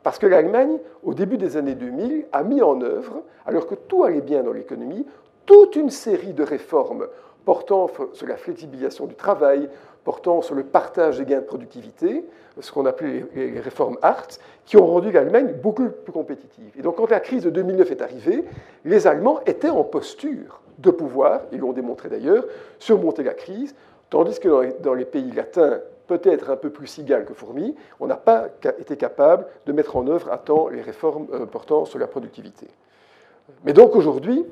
Parce que l'Allemagne, au début des années 2000, a mis en œuvre, alors que tout allait bien dans l'économie, toute une série de réformes portant sur la flexibilisation du travail, portant sur le partage des gains de productivité, ce qu'on appelait les réformes Hart, qui ont rendu l'Allemagne beaucoup plus compétitive. Et donc quand la crise de 2009 est arrivée, les Allemands étaient en posture de pouvoir, ils l'ont démontré d'ailleurs, surmonter la crise, tandis que dans les pays latins, peut-être un peu plus cigales que fourmis, on n'a pas été capable de mettre en œuvre à temps les réformes euh, portant sur la productivité. Mais donc aujourd'hui,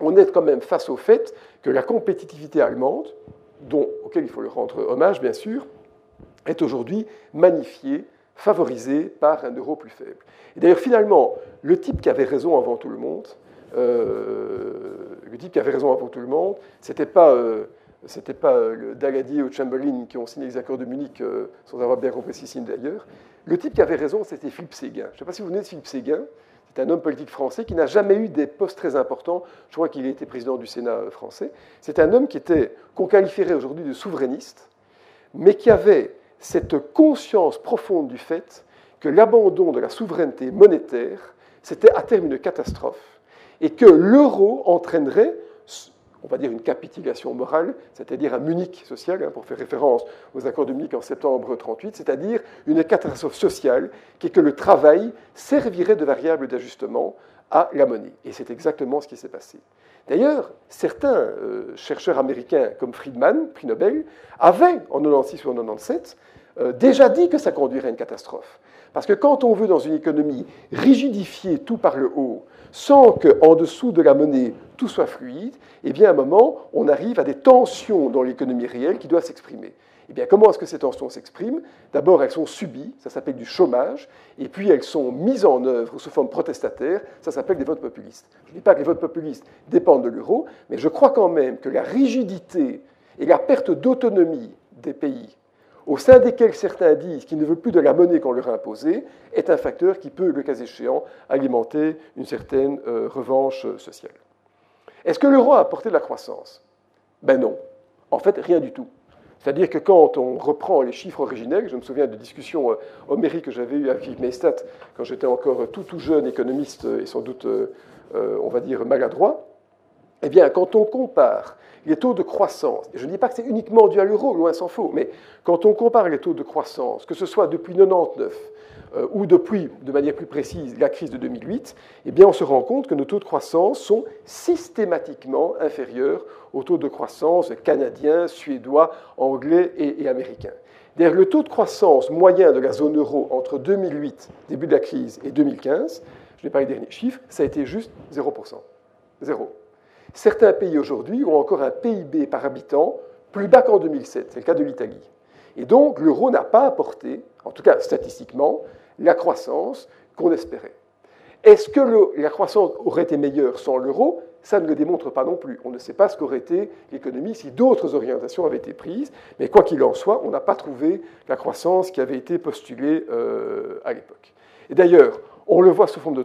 on est quand même face au fait que la compétitivité allemande, dont, auquel il faut le rendre hommage bien sûr, est aujourd'hui magnifiée, favorisée par un euro plus faible. Et d'ailleurs finalement, le type qui avait raison avant tout le monde, euh, le type qui avait raison avant tout le monde, c'était pas euh, pas le Daladier ou Chamberlain qui ont signé les accords de Munich euh, sans avoir bien compris ce qu'ils signent d'ailleurs. Le type qui avait raison, c'était Philippe Séguin. Je ne sais pas si vous venez de Philippe Séguin. C'est un homme politique français qui n'a jamais eu des postes très importants. Je crois qu'il a été président du Sénat euh, français. C'est un homme qui était, qu'on qualifierait aujourd'hui de souverainiste, mais qui avait cette conscience profonde du fait que l'abandon de la souveraineté monétaire, c'était à terme une catastrophe, et que l'euro entraînerait on va dire, une capitulation morale, c'est-à-dire un Munich social, hein, pour faire référence aux accords de Munich en septembre 1938, c'est-à-dire une catastrophe sociale qui est que le travail servirait de variable d'ajustement à la monnaie. Et c'est exactement ce qui s'est passé. D'ailleurs, certains euh, chercheurs américains comme Friedman, prix Nobel, avaient, en 96 ou en 97, euh, déjà dit que ça conduirait à une catastrophe. Parce que quand on veut, dans une économie, rigidifier tout par le haut, sans qu'en dessous de la monnaie, tout soit fluide, eh bien, à un moment, on arrive à des tensions dans l'économie réelle qui doivent s'exprimer. Eh bien, comment est-ce que ces tensions s'expriment? D'abord, elles sont subies, ça s'appelle du chômage, et puis elles sont mises en œuvre sous forme protestataire, ça s'appelle des votes populistes. Je ne dis pas que les votes populistes dépendent de l'euro, mais je crois quand même que la rigidité et la perte d'autonomie des pays au sein desquels certains disent qu'ils ne veulent plus de la monnaie qu'on leur a imposée, est un facteur qui peut, le cas échéant, alimenter une certaine euh, revanche sociale. Est-ce que l'euro a apporté de la croissance? Ben non. En fait, rien du tout. C'est-à-dire que quand on reprend les chiffres originels, je me souviens de discussions euh, homériques que j'avais eues avec Meistat quand j'étais encore tout, tout jeune économiste et sans doute, euh, on va dire, maladroit, eh bien, quand on compare les taux de croissance, et je ne dis pas que c'est uniquement dû à l'euro, loin s'en faut, mais quand on compare les taux de croissance, que ce soit depuis 99 euh, ou depuis, de manière plus précise, la crise de 2008, eh bien on se rend compte que nos taux de croissance sont systématiquement inférieurs aux taux de croissance canadiens, suédois, anglais et, et américains. D'ailleurs, le taux de croissance moyen de la zone euro entre 2008, début de la crise, et 2015, je n'ai pas les derniers chiffres, ça a été juste 0%. Zéro. Certains pays aujourd'hui ont encore un PIB par habitant plus bas qu'en 2007. C'est le cas de l'Italie. Et donc, l'euro n'a pas apporté, en tout cas statistiquement, la croissance qu'on espérait. Est-ce que la croissance aurait été meilleure sans l'euro? Ça ne le démontre pas non plus. On ne sait pas ce qu'aurait été l'économie si d'autres orientations avaient été prises. Mais quoi qu'il en soit, on n'a pas trouvé la croissance qui avait été postulée euh, à l'époque. Et d'ailleurs, on le voit sous forme de,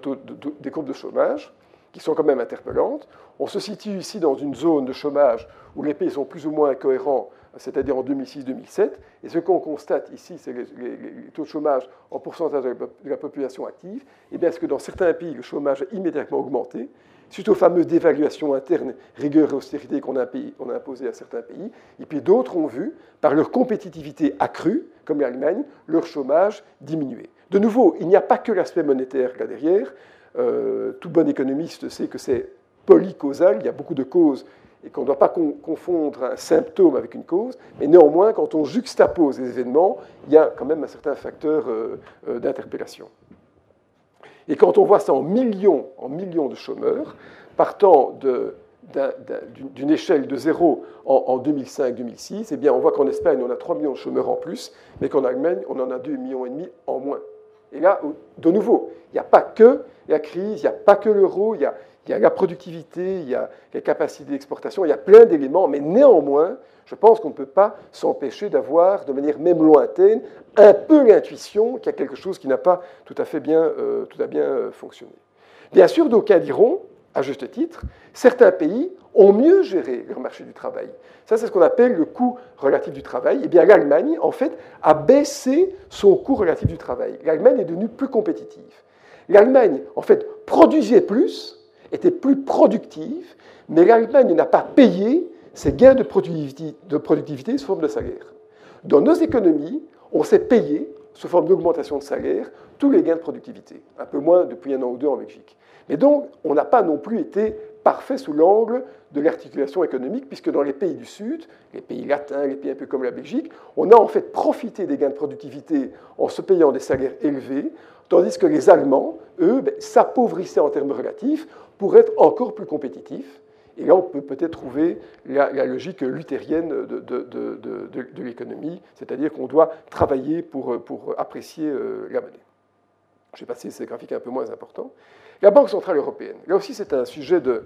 des courbes de chômage qui sont quand même interpellantes. On se situe ici dans une zone de chômage où les pays sont plus ou moins cohérents, c'est-à-dire en 2006-2007. Et ce qu'on constate ici, c'est les, taux de chômage en pourcentage de la population active. Et eh bien, est-ce que dans certains pays, le chômage a immédiatement augmenté suite aux fameuses dévaluations internes, rigueur et austérité qu'on a, a imposées à certains pays? Et puis d'autres ont vu, par leur compétitivité accrue, comme l'Allemagne, leur chômage diminuer. De nouveau, il n'y a pas que l'aspect monétaire là derrière. Euh, tout bon économiste sait que c'est polycausal, il y a beaucoup de causes et qu'on ne doit pas confondre un symptôme avec une cause, mais néanmoins, quand on juxtapose les événements, il y a quand même un certain facteur euh, euh, d'interpellation. Et quand on voit ça en millions, en millions de chômeurs, partant d'une échelle de zéro en, 2005-2006, eh bien, on voit qu'en Espagne, on a 3 millions de chômeurs en plus, mais qu'en Allemagne, on en a 2,5 millions et demi en moins. Et là, de nouveau, il n'y a pas que la crise, il n'y a pas que l'euro, il y a, il y la productivité, il y a la capacité d'exportation, il y a plein d'éléments, mais néanmoins, je pense qu'on ne peut pas s'empêcher d'avoir, de manière même lointaine, un peu l'intuition qu'il y a quelque chose qui n'a pas tout à fait bien, euh, tout à bien euh, fonctionné. Bien sûr, d'aucuns diront, à juste titre, certains pays ont mieux géré leur marché du travail. Ça, c'est ce qu'on appelle le coût relatif du travail. Eh bien, l'Allemagne, en fait, a baissé son coût relatif du travail. L'Allemagne est devenue plus compétitive. L'Allemagne, en fait, produisait plus, était plus productive, mais l'Allemagne n'a pas payé ses gains de productivité, sous forme de salaire. Dans nos économies, on s'est payé, sous forme d'augmentation de salaire, tous les gains de productivité. Un peu moins depuis un an ou deux en Belgique. Mais donc, on n'a pas non plus été parfait sous l'angle de l'articulation économique, puisque dans les pays du Sud, les pays latins, les pays un peu comme la Belgique, on a en fait profité des gains de productivité en se payant des salaires élevés, tandis que les Allemands, eux, ben, s'appauvrissaient en termes relatifs pour être encore plus compétitifs. Et là, on peut peut-être trouver la, logique luthérienne de, l'économie, c'est-à-dire qu'on doit travailler pour, apprécier euh, la monnaie. Je vais passer ces graphiques un peu moins importants. La Banque Centrale Européenne. Là aussi, c'est un sujet de,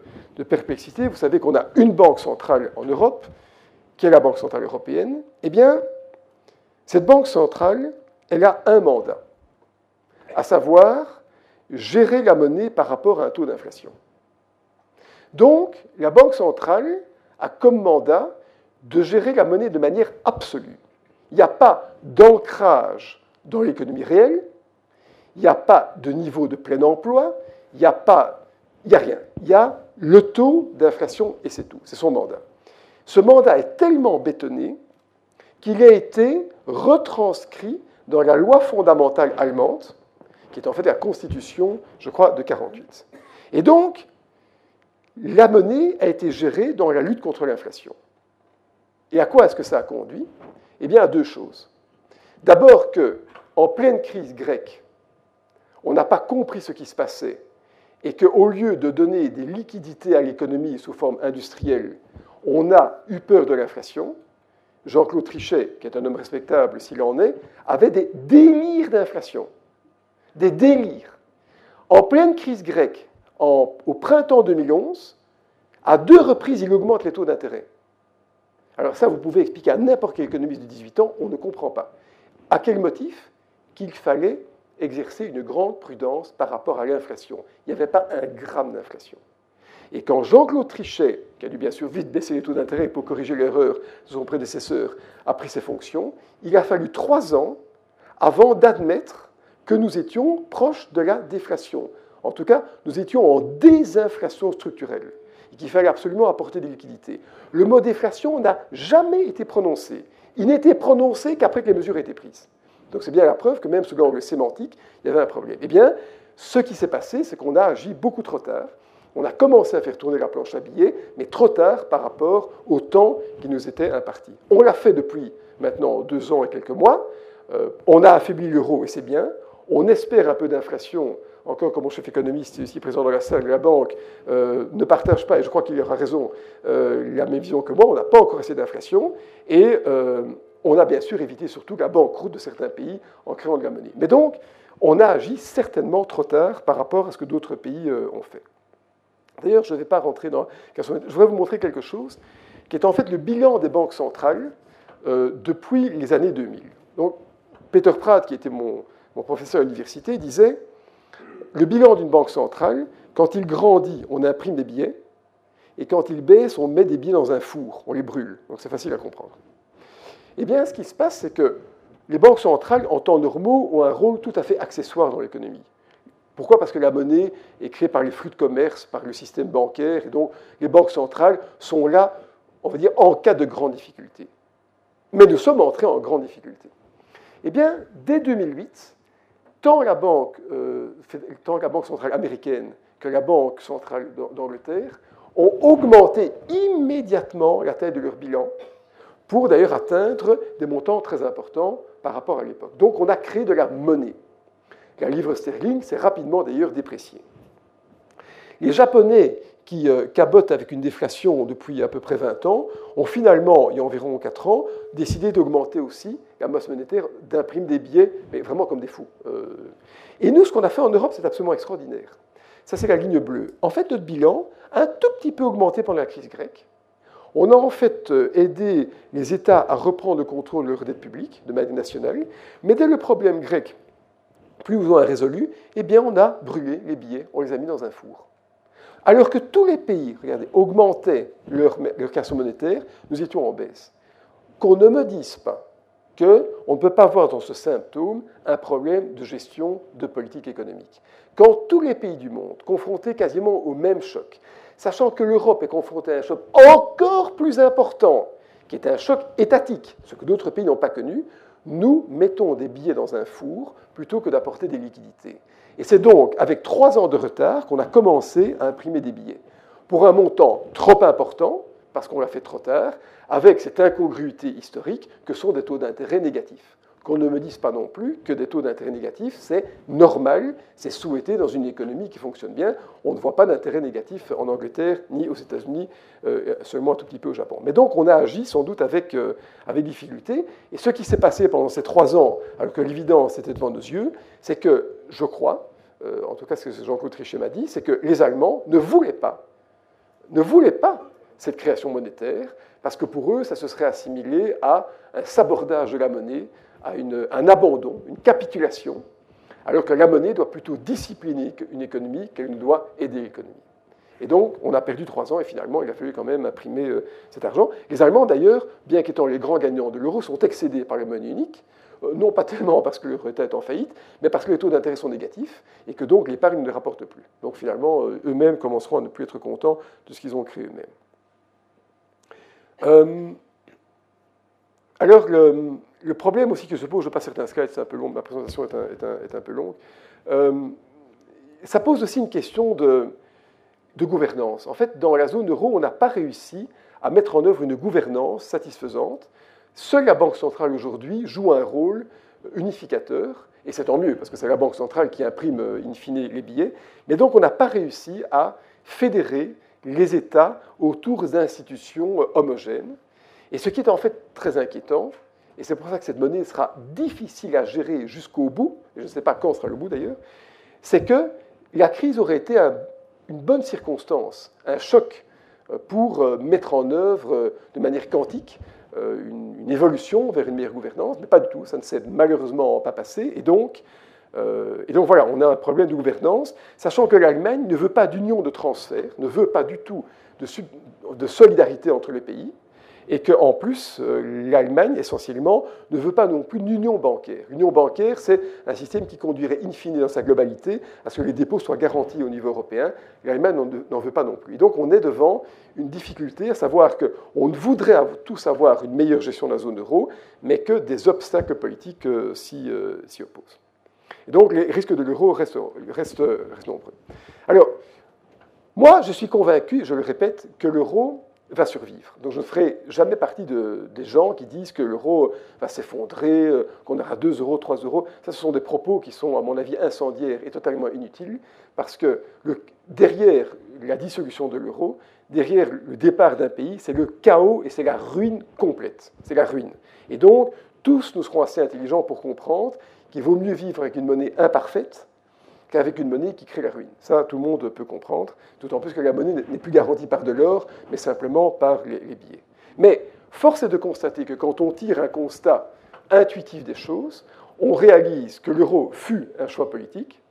perplexité. Vous savez qu'on a une banque centrale en Europe, qui est la Banque Centrale Européenne. Eh bien, cette Banque Centrale, elle a un mandat, à savoir gérer la monnaie par rapport à un taux d'inflation. Donc, la Banque centrale a comme mandat de gérer la monnaie de manière absolue. Il n'y a pas d'ancrage dans l'économie réelle, il n'y a pas de niveau de plein emploi, il n'y a pas, il n'y a rien. Il y a le taux d'inflation et c'est tout. C'est son mandat. Ce mandat est tellement bétonné qu'il a été retranscrit dans la loi fondamentale allemande, qui est en fait la constitution, je crois, de 48. Et donc, la monnaie a été gérée dans la lutte contre l'inflation. Et à quoi est-ce que ça a conduit? Eh bien, à deux choses. D'abord que, en pleine crise grecque, on n'a pas compris ce qui se passait et qu'au lieu de donner des liquidités à l'économie sous forme industrielle, on a eu peur de l'inflation. Jean-Claude Trichet, qui est un homme respectable s'il en est, avait des délires d'inflation. Des délires. En pleine crise grecque, au printemps 2011, à deux reprises, il augmente les taux d'intérêt. Alors ça, vous pouvez expliquer à n'importe quel économiste de 18 ans, on ne comprend pas. À quel motif Qu'il fallait exercer une grande prudence par rapport à l'inflation? Il n'y avait pas un gramme d'inflation. Et quand Jean-Claude Trichet, qui a dû bien sûr vite baisser les taux d'intérêt pour corriger l'erreur de son prédécesseur, a pris ses fonctions, il a fallu trois ans avant d'admettre que nous étions proches de la déflation. En tout cas, nous étions en désinflation structurelle et qu'il fallait absolument apporter des liquidités. Le mot déflation n'a jamais été prononcé. Il n'était prononcé qu'après que les mesures étaient prises. Donc c'est bien la preuve que même sous l'angle sémantique, il y avait un problème. Eh bien, ce qui s'est passé, c'est qu'on a agi beaucoup trop tard. On a commencé à faire tourner la planche à billets, mais trop tard par rapport au temps qui nous était imparti. On l'a fait depuis maintenant deux ans et quelques mois. Euh, on a affaibli l'euro et c'est bien. On espère un peu d'inflation encore comme mon chef économiste ici présent dans la salle, la banque euh, ne partage pas, et je crois qu'il aura raison, euh, la même vision que moi, on n'a pas encore assez d'inflation, et euh, on a bien sûr évité surtout la banqueroute de certains pays en créant de la monnaie. Mais donc, on a agi certainement trop tard par rapport à ce que d'autres pays ont fait. D'ailleurs, je ne vais pas rentrer dans... Je voudrais vous montrer quelque chose qui est en fait le bilan des banques centrales depuis les années 2000. Donc, Peter Pratt, qui était mon, mon professeur à l'université, disait le bilan d'une banque centrale, quand il grandit, on imprime des billets, et quand il baisse, on met des billets dans un four, on les brûle. Donc c'est facile à comprendre. Eh bien, ce qui se passe, c'est que les banques centrales, en temps normaux, ont un rôle tout à fait accessoire dans l'économie. Pourquoi? Parce que la monnaie est créée par les flux de commerce, par le système bancaire, et donc les banques centrales sont là, on va dire, en cas de grande difficulté. Mais nous sommes entrés en grande difficulté. Eh bien, dès 2008, tant la banque, euh, la banque centrale américaine que la banque centrale d'Angleterre ont augmenté immédiatement la taille de leur bilan pour d'ailleurs atteindre des montants très importants par rapport à l'époque. Donc on a créé de la monnaie. La livre sterling s'est rapidement d'ailleurs dépréciée. Les Japonais qui euh, cabotent avec une déflation depuis à peu près 20 ans, ont finalement, il y a environ 4 ans, décidé d'augmenter aussi la masse monétaire, d'imprimer des billets, mais vraiment comme des fous. Euh. Et nous, ce qu'on a fait en Europe, c'est absolument extraordinaire. Ça, c'est la ligne bleue. En fait, notre bilan a un tout petit peu augmenté pendant la crise grecque. On a en fait euh, aidé les États à reprendre le contrôle de leur dette publique de manière nationale, mais dès le problème grec plus ou moins résolu, eh bien, on a brûlé les billets, on les a mis dans un four. Alors que tous les pays, regardez, augmentaient leur, leur monétaire, nous étions en baisse. Qu'on ne me dise pas qu'on ne peut pas voir dans ce symptôme un problème de gestion de politique économique. Quand tous les pays du monde, confrontés quasiment au même choc, sachant que l'Europe est confrontée à un choc encore plus important, qui est un choc étatique, ce que d'autres pays n'ont pas connu, nous mettons des billets dans un four plutôt que d'apporter des liquidités. Et c'est donc avec trois ans de retard qu'on a commencé à imprimer des billets. Pour un montant trop important, parce qu'on l'a fait trop tard, avec cette incongruité historique que sont des taux d'intérêt négatifs qu'on ne me dise pas non plus que des taux d'intérêt négatifs, c'est normal, c'est souhaité dans une économie qui fonctionne bien. On ne voit pas d'intérêt négatif en Angleterre ni aux États-Unis, euh, seulement un tout petit peu au Japon. Mais donc on a agi sans doute avec, euh, avec difficulté. Et ce qui s'est passé pendant ces trois ans, alors que l'évidence était devant nos yeux, c'est que, je crois, euh, en tout cas ce que Jean-Claude Trichet m'a dit, c'est que les Allemands ne voulaient pas, ne voulaient pas cette création monétaire, parce que pour eux, ça se serait assimilé à un sabordage de la monnaie, à un abandon, une capitulation, alors que la monnaie doit plutôt discipliner une économie qu'elle ne doit aider l'économie. Et donc, on a perdu trois ans et finalement, il a fallu quand même imprimer euh, cet argent. Les Allemands, d'ailleurs, bien qu'étant les grands gagnants de l'euro, sont excédés par la monnaie unique, euh, non pas tellement parce que l'euro est en faillite, mais parce que les taux d'intérêt sont négatifs et que donc l'épargne ne rapporte plus. Donc finalement, euh, eux-mêmes commenceront à ne plus être contents de ce qu'ils ont créé eux-mêmes. alors, le, le problème aussi que se pose, je passe certains slides, c'est un peu long, ma présentation est un, peu longue, euh, ça pose aussi une question de, gouvernance. En fait, dans la zone euro, on n'a pas réussi à mettre en œuvre une gouvernance satisfaisante. Seule la Banque centrale aujourd'hui joue un rôle unificateur, et c'est tant mieux, parce que c'est la Banque centrale qui imprime in fine les billets, mais donc on n'a pas réussi à fédérer les États autour d'institutions homogènes. Et ce qui est en fait très inquiétant, et c'est pour ça que cette monnaie sera difficile à gérer jusqu'au bout, je ne sais pas quand sera le bout d'ailleurs, c'est que la crise aurait été une bonne circonstance, un choc euh, pour euh, mettre en œuvre euh, de manière quantique une, évolution vers une meilleure gouvernance, mais pas du tout, ça ne s'est malheureusement pas passé, et donc voilà, on a un problème de gouvernance, sachant que l'Allemagne ne veut pas d'union de transfert, ne veut pas du tout de solidarité entre les pays, et qu'en plus, euh, l'Allemagne, essentiellement, ne veut pas non plus une union bancaire. L'union bancaire, c'est un système qui conduirait in fine dans sa globalité à ce que les dépôts soient garantis au niveau européen. L'Allemagne n'en veut pas non plus. Et donc, on est devant une difficulté, à savoir qu'on voudrait tous avoir une meilleure gestion de la zone euro, mais que des obstacles politiques euh, euh, s'y opposent. Et donc, les risques de l'euro restent, restent nombreux. Alors, moi, je suis convaincu, je le répète, que l'euro va survivre. Donc je ne ferai jamais partie de, des gens qui disent que l'euro va s'effondrer, euh, qu'on aura 2 euros, 3 euros. Ça, ce sont des propos qui sont, à mon avis, incendiaires et totalement inutiles, parce que derrière la dissolution de l'euro, derrière le départ d'un pays, c'est le chaos et c'est la ruine complète. C'est la ruine. Et donc, tous nous serons assez intelligents pour comprendre qu'il vaut mieux vivre avec une monnaie imparfaite qu'avec une monnaie qui crée la ruine. Ça, tout le monde peut comprendre, d'autant plus que la monnaie n'est plus garantie par de l'or, mais simplement par les, billets. Mais force est de constater que quand on tire un constat intuitif des choses, on réalise que l'euro fut un choix politique,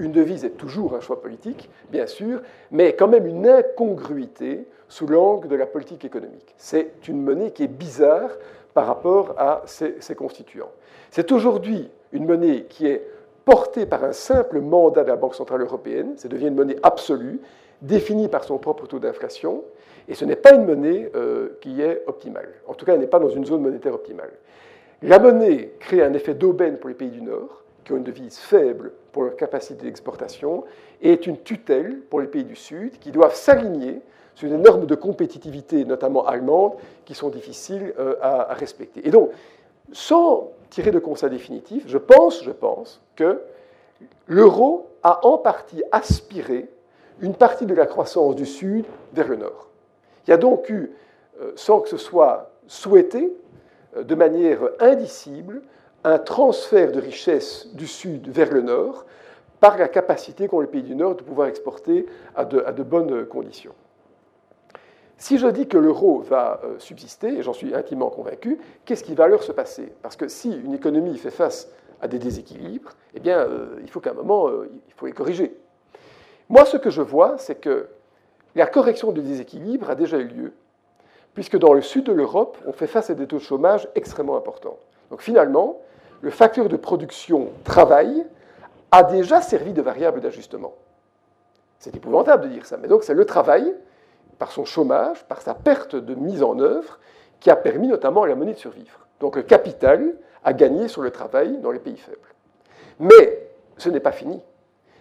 une devise est toujours un choix politique, bien sûr, mais quand même une incongruité sous l'angle de la politique économique. C'est une monnaie qui est bizarre par rapport à ses constituants. C'est aujourd'hui une monnaie qui est portée par un simple mandat de la Banque Centrale Européenne, ça devient une monnaie absolue, définie par son propre taux d'inflation, et ce n'est pas une monnaie euh, qui est optimale. En tout cas, elle n'est pas dans une zone monétaire optimale. La monnaie crée un effet d'aubaine pour les pays du Nord, qui ont une devise faible pour leur capacité d'exportation, et est une tutelle pour les pays du Sud qui doivent s'aligner sur des normes de compétitivité, notamment allemandes, qui sont difficiles euh, à, respecter. Et donc, sans tirer de constat définitif, je pense, je pense que l'euro a en partie aspiré une partie de la croissance du Sud vers le Nord. Il y a donc eu, euh, sans que ce soit souhaité, euh, de manière indicible, un transfert de richesse du Sud vers le Nord par la capacité qu'ont les pays du Nord de pouvoir exporter à de bonnes conditions. Si je dis que l'euro va euh, subsister, et j'en suis intimement convaincu, qu'est-ce qui va alors se passer? Parce que si une économie fait face à des déséquilibres, eh bien, euh, il faut qu'à un moment, euh, il faut les corriger. Moi, ce que je vois, c'est que la correction du déséquilibre a déjà eu lieu, puisque dans le sud de l'Europe, on fait face à des taux de chômage extrêmement importants. Donc finalement, le facteur de production travail a déjà servi de variable d'ajustement. C'est épouvantable de dire ça, mais donc c'est le travail par son chômage, par sa perte de mise en œuvre, qui a permis notamment à la monnaie de survivre. Donc le capital a gagné sur le travail dans les pays faibles. Mais ce n'est pas fini.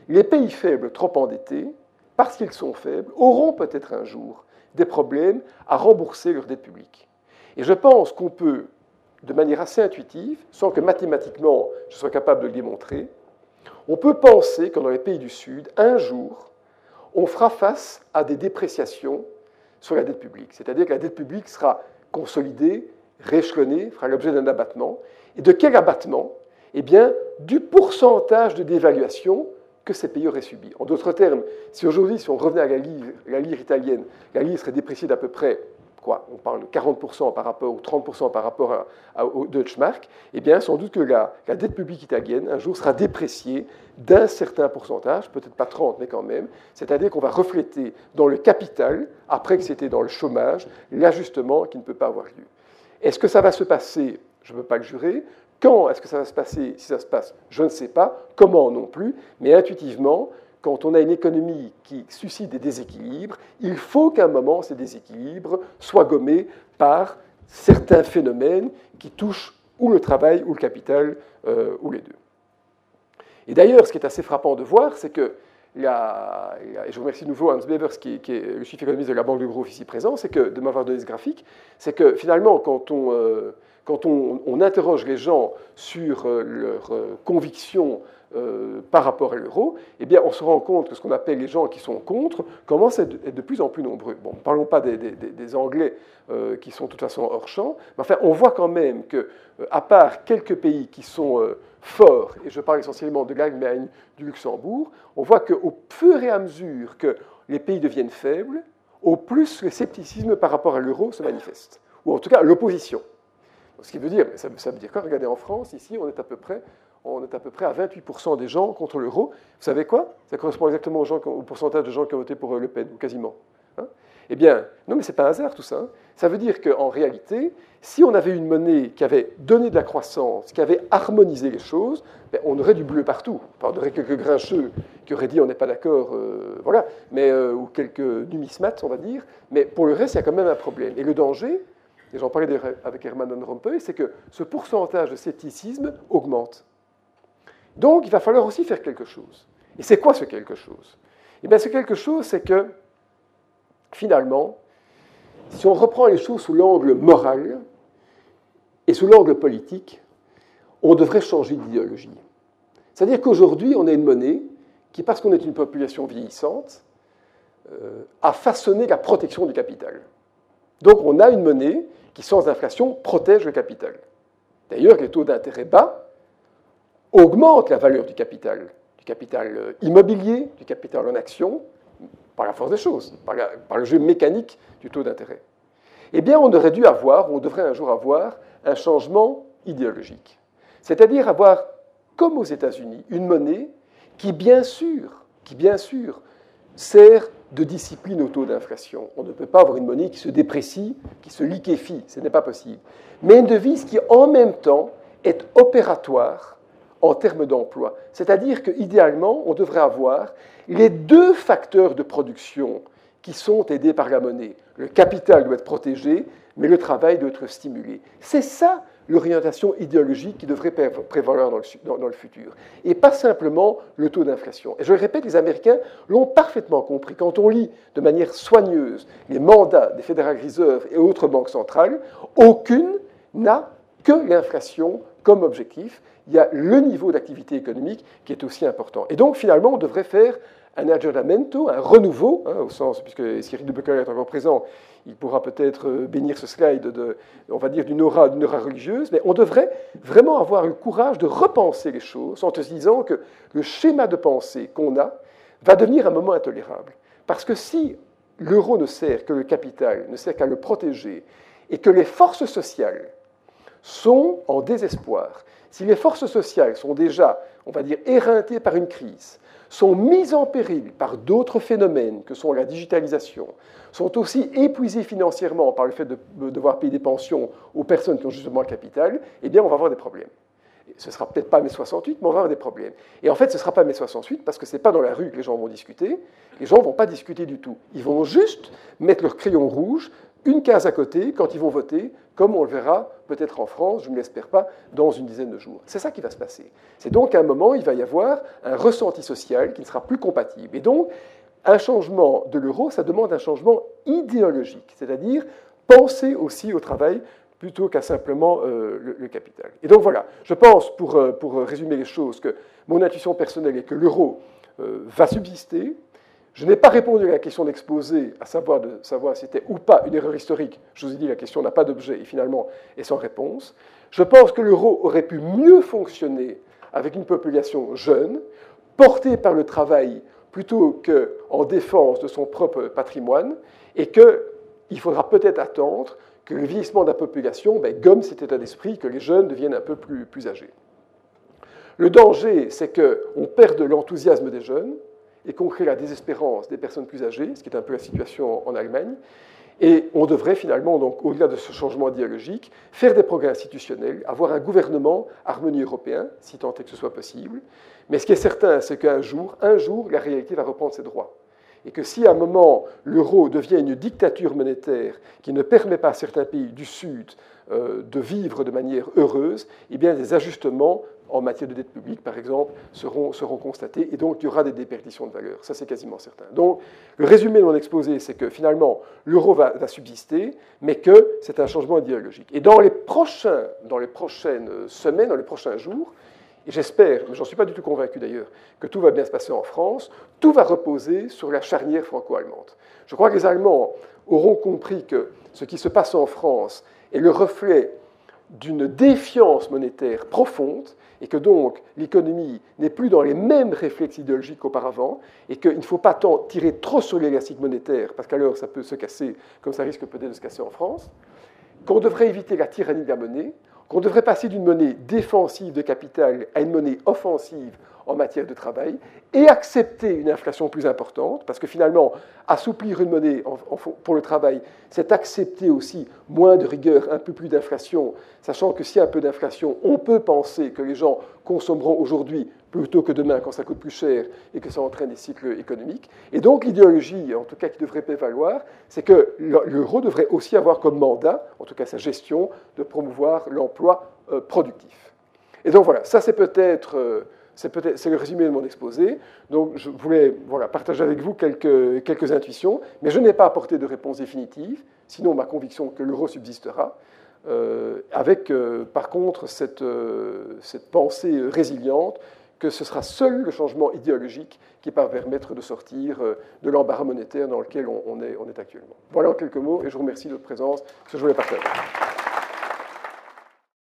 Les pays faibles trop endettés, parce qu'ils sont faibles, auront peut-être un jour des problèmes à rembourser leur dette publique. Et je pense qu'on peut, de manière assez intuitive, sans que mathématiquement je sois capable de le démontrer, on peut penser que dans les pays du Sud, un jour, on fera face à des dépréciations sur la dette publique. C'est-à-dire que la dette publique sera consolidée, rééchelonnée, fera l'objet d'un abattement. Et de quel abattement? Eh bien, du pourcentage de dévaluation que ces pays auraient subi. En d'autres termes, si aujourd'hui, si on revenait à la lire, la lire italienne, la lire serait dépréciée d'à peu près on parle de 40% par rapport ou 30% par rapport au Deutschmark, eh bien, sans doute que la, dette publique italienne, un jour, sera dépréciée d'un certain pourcentage, peut-être pas 30, mais quand même, c'est-à-dire qu'on va refléter dans le capital, après que c'était dans le chômage, l'ajustement qui ne peut pas avoir lieu. Est-ce que ça va se passer? Je ne veux pas le jurer. Quand est-ce que ça va se passer? Si ça se passe, je ne sais pas. Comment non plus? Mais intuitivement, quand on a une économie qui suscite des déséquilibres, il faut qu'à un moment, ces déséquilibres soient gommés par certains phénomènes qui touchent ou le travail ou le capital, euh, ou les deux. Et d'ailleurs, ce qui est assez frappant de voir, c'est que, et je remercie de nouveau Hans Bevers, qui, est le chief économiste de la Banque de Growth ici présent, c'est que, de m'avoir donné ce graphique, c'est que finalement, quand on, euh, interroge les gens sur euh, leurs convictions euh, par rapport à l'euro, eh bien, on se rend compte que ce qu'on appelle les gens qui sont contre commencent à être de plus en plus nombreux. Bon, parlons pas des, Anglais euh, qui sont de toute façon hors champ, mais enfin, on voit quand même que, euh, à part quelques pays qui sont forts, et je parle essentiellement de l'Allemagne, du Luxembourg, on voit qu'au fur et à mesure que les pays deviennent faibles, au plus le scepticisme par rapport à l'euro se manifeste, ou en tout cas l'opposition. Ce qui veut dire, ça, veut dire quoi? Regardez en France, ici, on est à peu près on est à peu près à 28% des gens contre l'euro. Vous savez quoi? Ça correspond exactement au, pourcentage de gens qui ont voté pour euh, Le Pen, quasiment. Hein? Eh bien, non, mais ce n'est pas un hasard tout ça. Hein. ça veut dire qu'en réalité, si on avait une monnaie qui avait donné de la croissance, qui avait harmonisé les choses, ben, on aurait du bleu partout. on aurait quelques grincheux qui auraient dit on n'est pas d'accord, euh, voilà, mais, euh, ou quelques numismates, on va dire. Mais pour le reste, il y a quand même un problème. Et le danger, et j'en parlais avec Herman Van Rompuy, c'est que ce pourcentage de scepticisme augmente. Donc, il va falloir aussi faire quelque chose. Et c'est quoi ce quelque chose? Eh bien, ce quelque chose, c'est que, finalement, si on reprend les choses sous l'angle moral et sous l'angle politique, on devrait changer d'idéologie. C'est-à-dire qu'aujourd'hui, on a une monnaie qui, parce qu'on est une population vieillissante, euh, a façonné la protection du capital. Donc on a une monnaie qui, sans inflation, protège le capital. D'ailleurs, les taux d'intérêt bas augmente la valeur du capital, du capital euh, immobilier, du capital en action, par la force des choses, par, le jeu mécanique du taux d'intérêt. Eh bien, on aurait dû avoir, on devrait un jour avoir, un changement idéologique. C'est-à-dire avoir, comme aux États-Unis, une monnaie qui, bien sûr, qui, bien sûr, sert de discipline au taux d'inflation. On ne peut pas avoir une monnaie qui se déprécie, qui se liquéfie, ce n'est pas possible. Mais une devise qui, en même temps, est opératoire en termes d'emploi. C'est-à-dire qu'idéalement, on devrait avoir les deux facteurs de production qui sont aidés par la monnaie. Le capital doit être protégé, mais le travail doit être stimulé. C'est ça l'orientation idéologique qui devrait prévaloir dans le, futur. Et pas simplement le taux d'inflation. Et je le répète, les Américains l'ont parfaitement compris. Quand on lit de manière soigneuse les mandats des Federal Reserve et autres banques centrales, aucune n'a que l'inflation comme objectif. Il y a le niveau d'activité économique qui est aussi important. Et donc, finalement, on devrait faire un aggiornamento, un renouveau, hein, au sens, puisque Cyril de Becquer est encore présent, il pourra peut-être euh, bénir ce slide, de, on va dire, d'une aura, aura religieuse, mais on devrait vraiment avoir le courage de repenser les choses en se disant que le schéma de pensée qu'on a va devenir un moment intolérable. Parce que si l'euro ne sert que le capital, ne sert qu'à le protéger, et que les forces sociales sont en désespoir, si les forces sociales sont déjà, on va dire, éreintées par une crise, sont mises en péril par d'autres phénomènes que sont la digitalisation, sont aussi épuisées financièrement par le fait de devoir payer des pensions aux personnes qui ont justement le capital, eh bien, on va avoir des problèmes. Ce ne sera peut-être pas mai 68, mais on va avoir des problèmes. Et en fait, ce ne sera pas mai 68 parce que ce n'est pas dans la rue que les gens vont discuter. Les gens ne vont pas discuter du tout. Ils vont juste mettre leur crayon rouge une case à côté quand ils vont voter, comme on le verra peut-être en France, je ne l'espère pas, dans une dizaine de jours. C'est ça qui va se passer. C'est donc à un moment, il va y avoir un ressenti social qui ne sera plus compatible. Et donc, un changement de l'euro, ça demande un changement idéologique, c'est-à-dire penser aussi au travail plutôt qu'à simplement euh, le, capital. Et donc voilà, je pense, pour, euh, pour résumer les choses, que mon intuition personnelle est que l'euro euh, va subsister, je n'ai pas répondu à la question d'exposer, à savoir si c'était ou pas une erreur historique. Je vous ai dit, la question n'a pas d'objet et finalement est sans réponse. Je pense que l'euro aurait pu mieux fonctionner avec une population jeune, portée par le travail plutôt qu'en défense de son propre patrimoine, et qu'il faudra peut-être attendre que le vieillissement de la population ben, gomme cet état d'esprit, que les jeunes deviennent un peu plus, plus âgés. Le danger, c'est qu'on perde l'enthousiasme des jeunes, et qu'on crée la désespérance des personnes plus âgées, ce qui est un peu la situation en Allemagne. Et on devrait finalement, donc, au-delà de ce changement idéologique, faire des progrès institutionnels, avoir un gouvernement harmonie européen, si tant est que ce soit possible. Mais ce qui est certain, c'est qu'un jour, un jour, la réalité va reprendre ses droits. Et que si à un moment l'euro devient une dictature monétaire qui ne permet pas à certains pays du Sud euh, de vivre de manière heureuse, eh bien des ajustements en matière de dette publique, par exemple, seront, seront constatées, et donc il y aura des déperditions de valeur. Ça, c'est quasiment certain. Donc, le résumé de mon exposé, c'est que finalement, l'euro va, subsister, mais que c'est un changement idéologique. Et dans les, prochains, dans les prochaines semaines, dans les prochains jours, et j'espère, mais j'en suis pas du tout convaincu d'ailleurs, que tout va bien se passer en France, tout va reposer sur la charnière franco-allemande. Je crois que les Allemands auront compris que ce qui se passe en France est le reflet d'une défiance monétaire profonde et que donc l'économie n'est plus dans les mêmes réflexes idéologiques qu'auparavant, et qu'il ne faut pas tant tirer trop sur l'élastique monétaire, parce qu'alors ça peut se casser, comme ça risque peut-être de se casser en France, qu'on devrait éviter la tyrannie de la monnaie, qu'on devrait passer d'une monnaie défensive de capital à une monnaie offensive en matière de travail et accepter une inflation plus importante, parce que finalement, assouplir une monnaie pour le travail, c'est accepter aussi moins de rigueur, un peu plus d'inflation, sachant que s'il y a un peu d'inflation, on peut penser que les gens consommeront aujourd'hui plutôt que demain quand ça coûte plus cher et que ça entraîne des cycles économiques. Et donc l'idéologie, en tout cas qui devrait prévaloir, c'est que l'euro devrait aussi avoir comme mandat, en tout cas sa gestion, de promouvoir l'emploi euh, productif. Et donc voilà, ça c'est peut-être... C'est le résumé de mon exposé. Donc, je voulais voilà, partager avec vous quelques, quelques intuitions, mais je n'ai pas apporté de réponse définitive, sinon ma conviction que l'euro subsistera, euh, avec euh, par contre cette, euh, cette pensée résiliente que ce sera seul le changement idéologique qui va permettre de sortir de l'embarras monétaire dans lequel on, est, on est actuellement. Voilà en quelques mots, et je vous remercie de votre présence, ce que je voulais partager.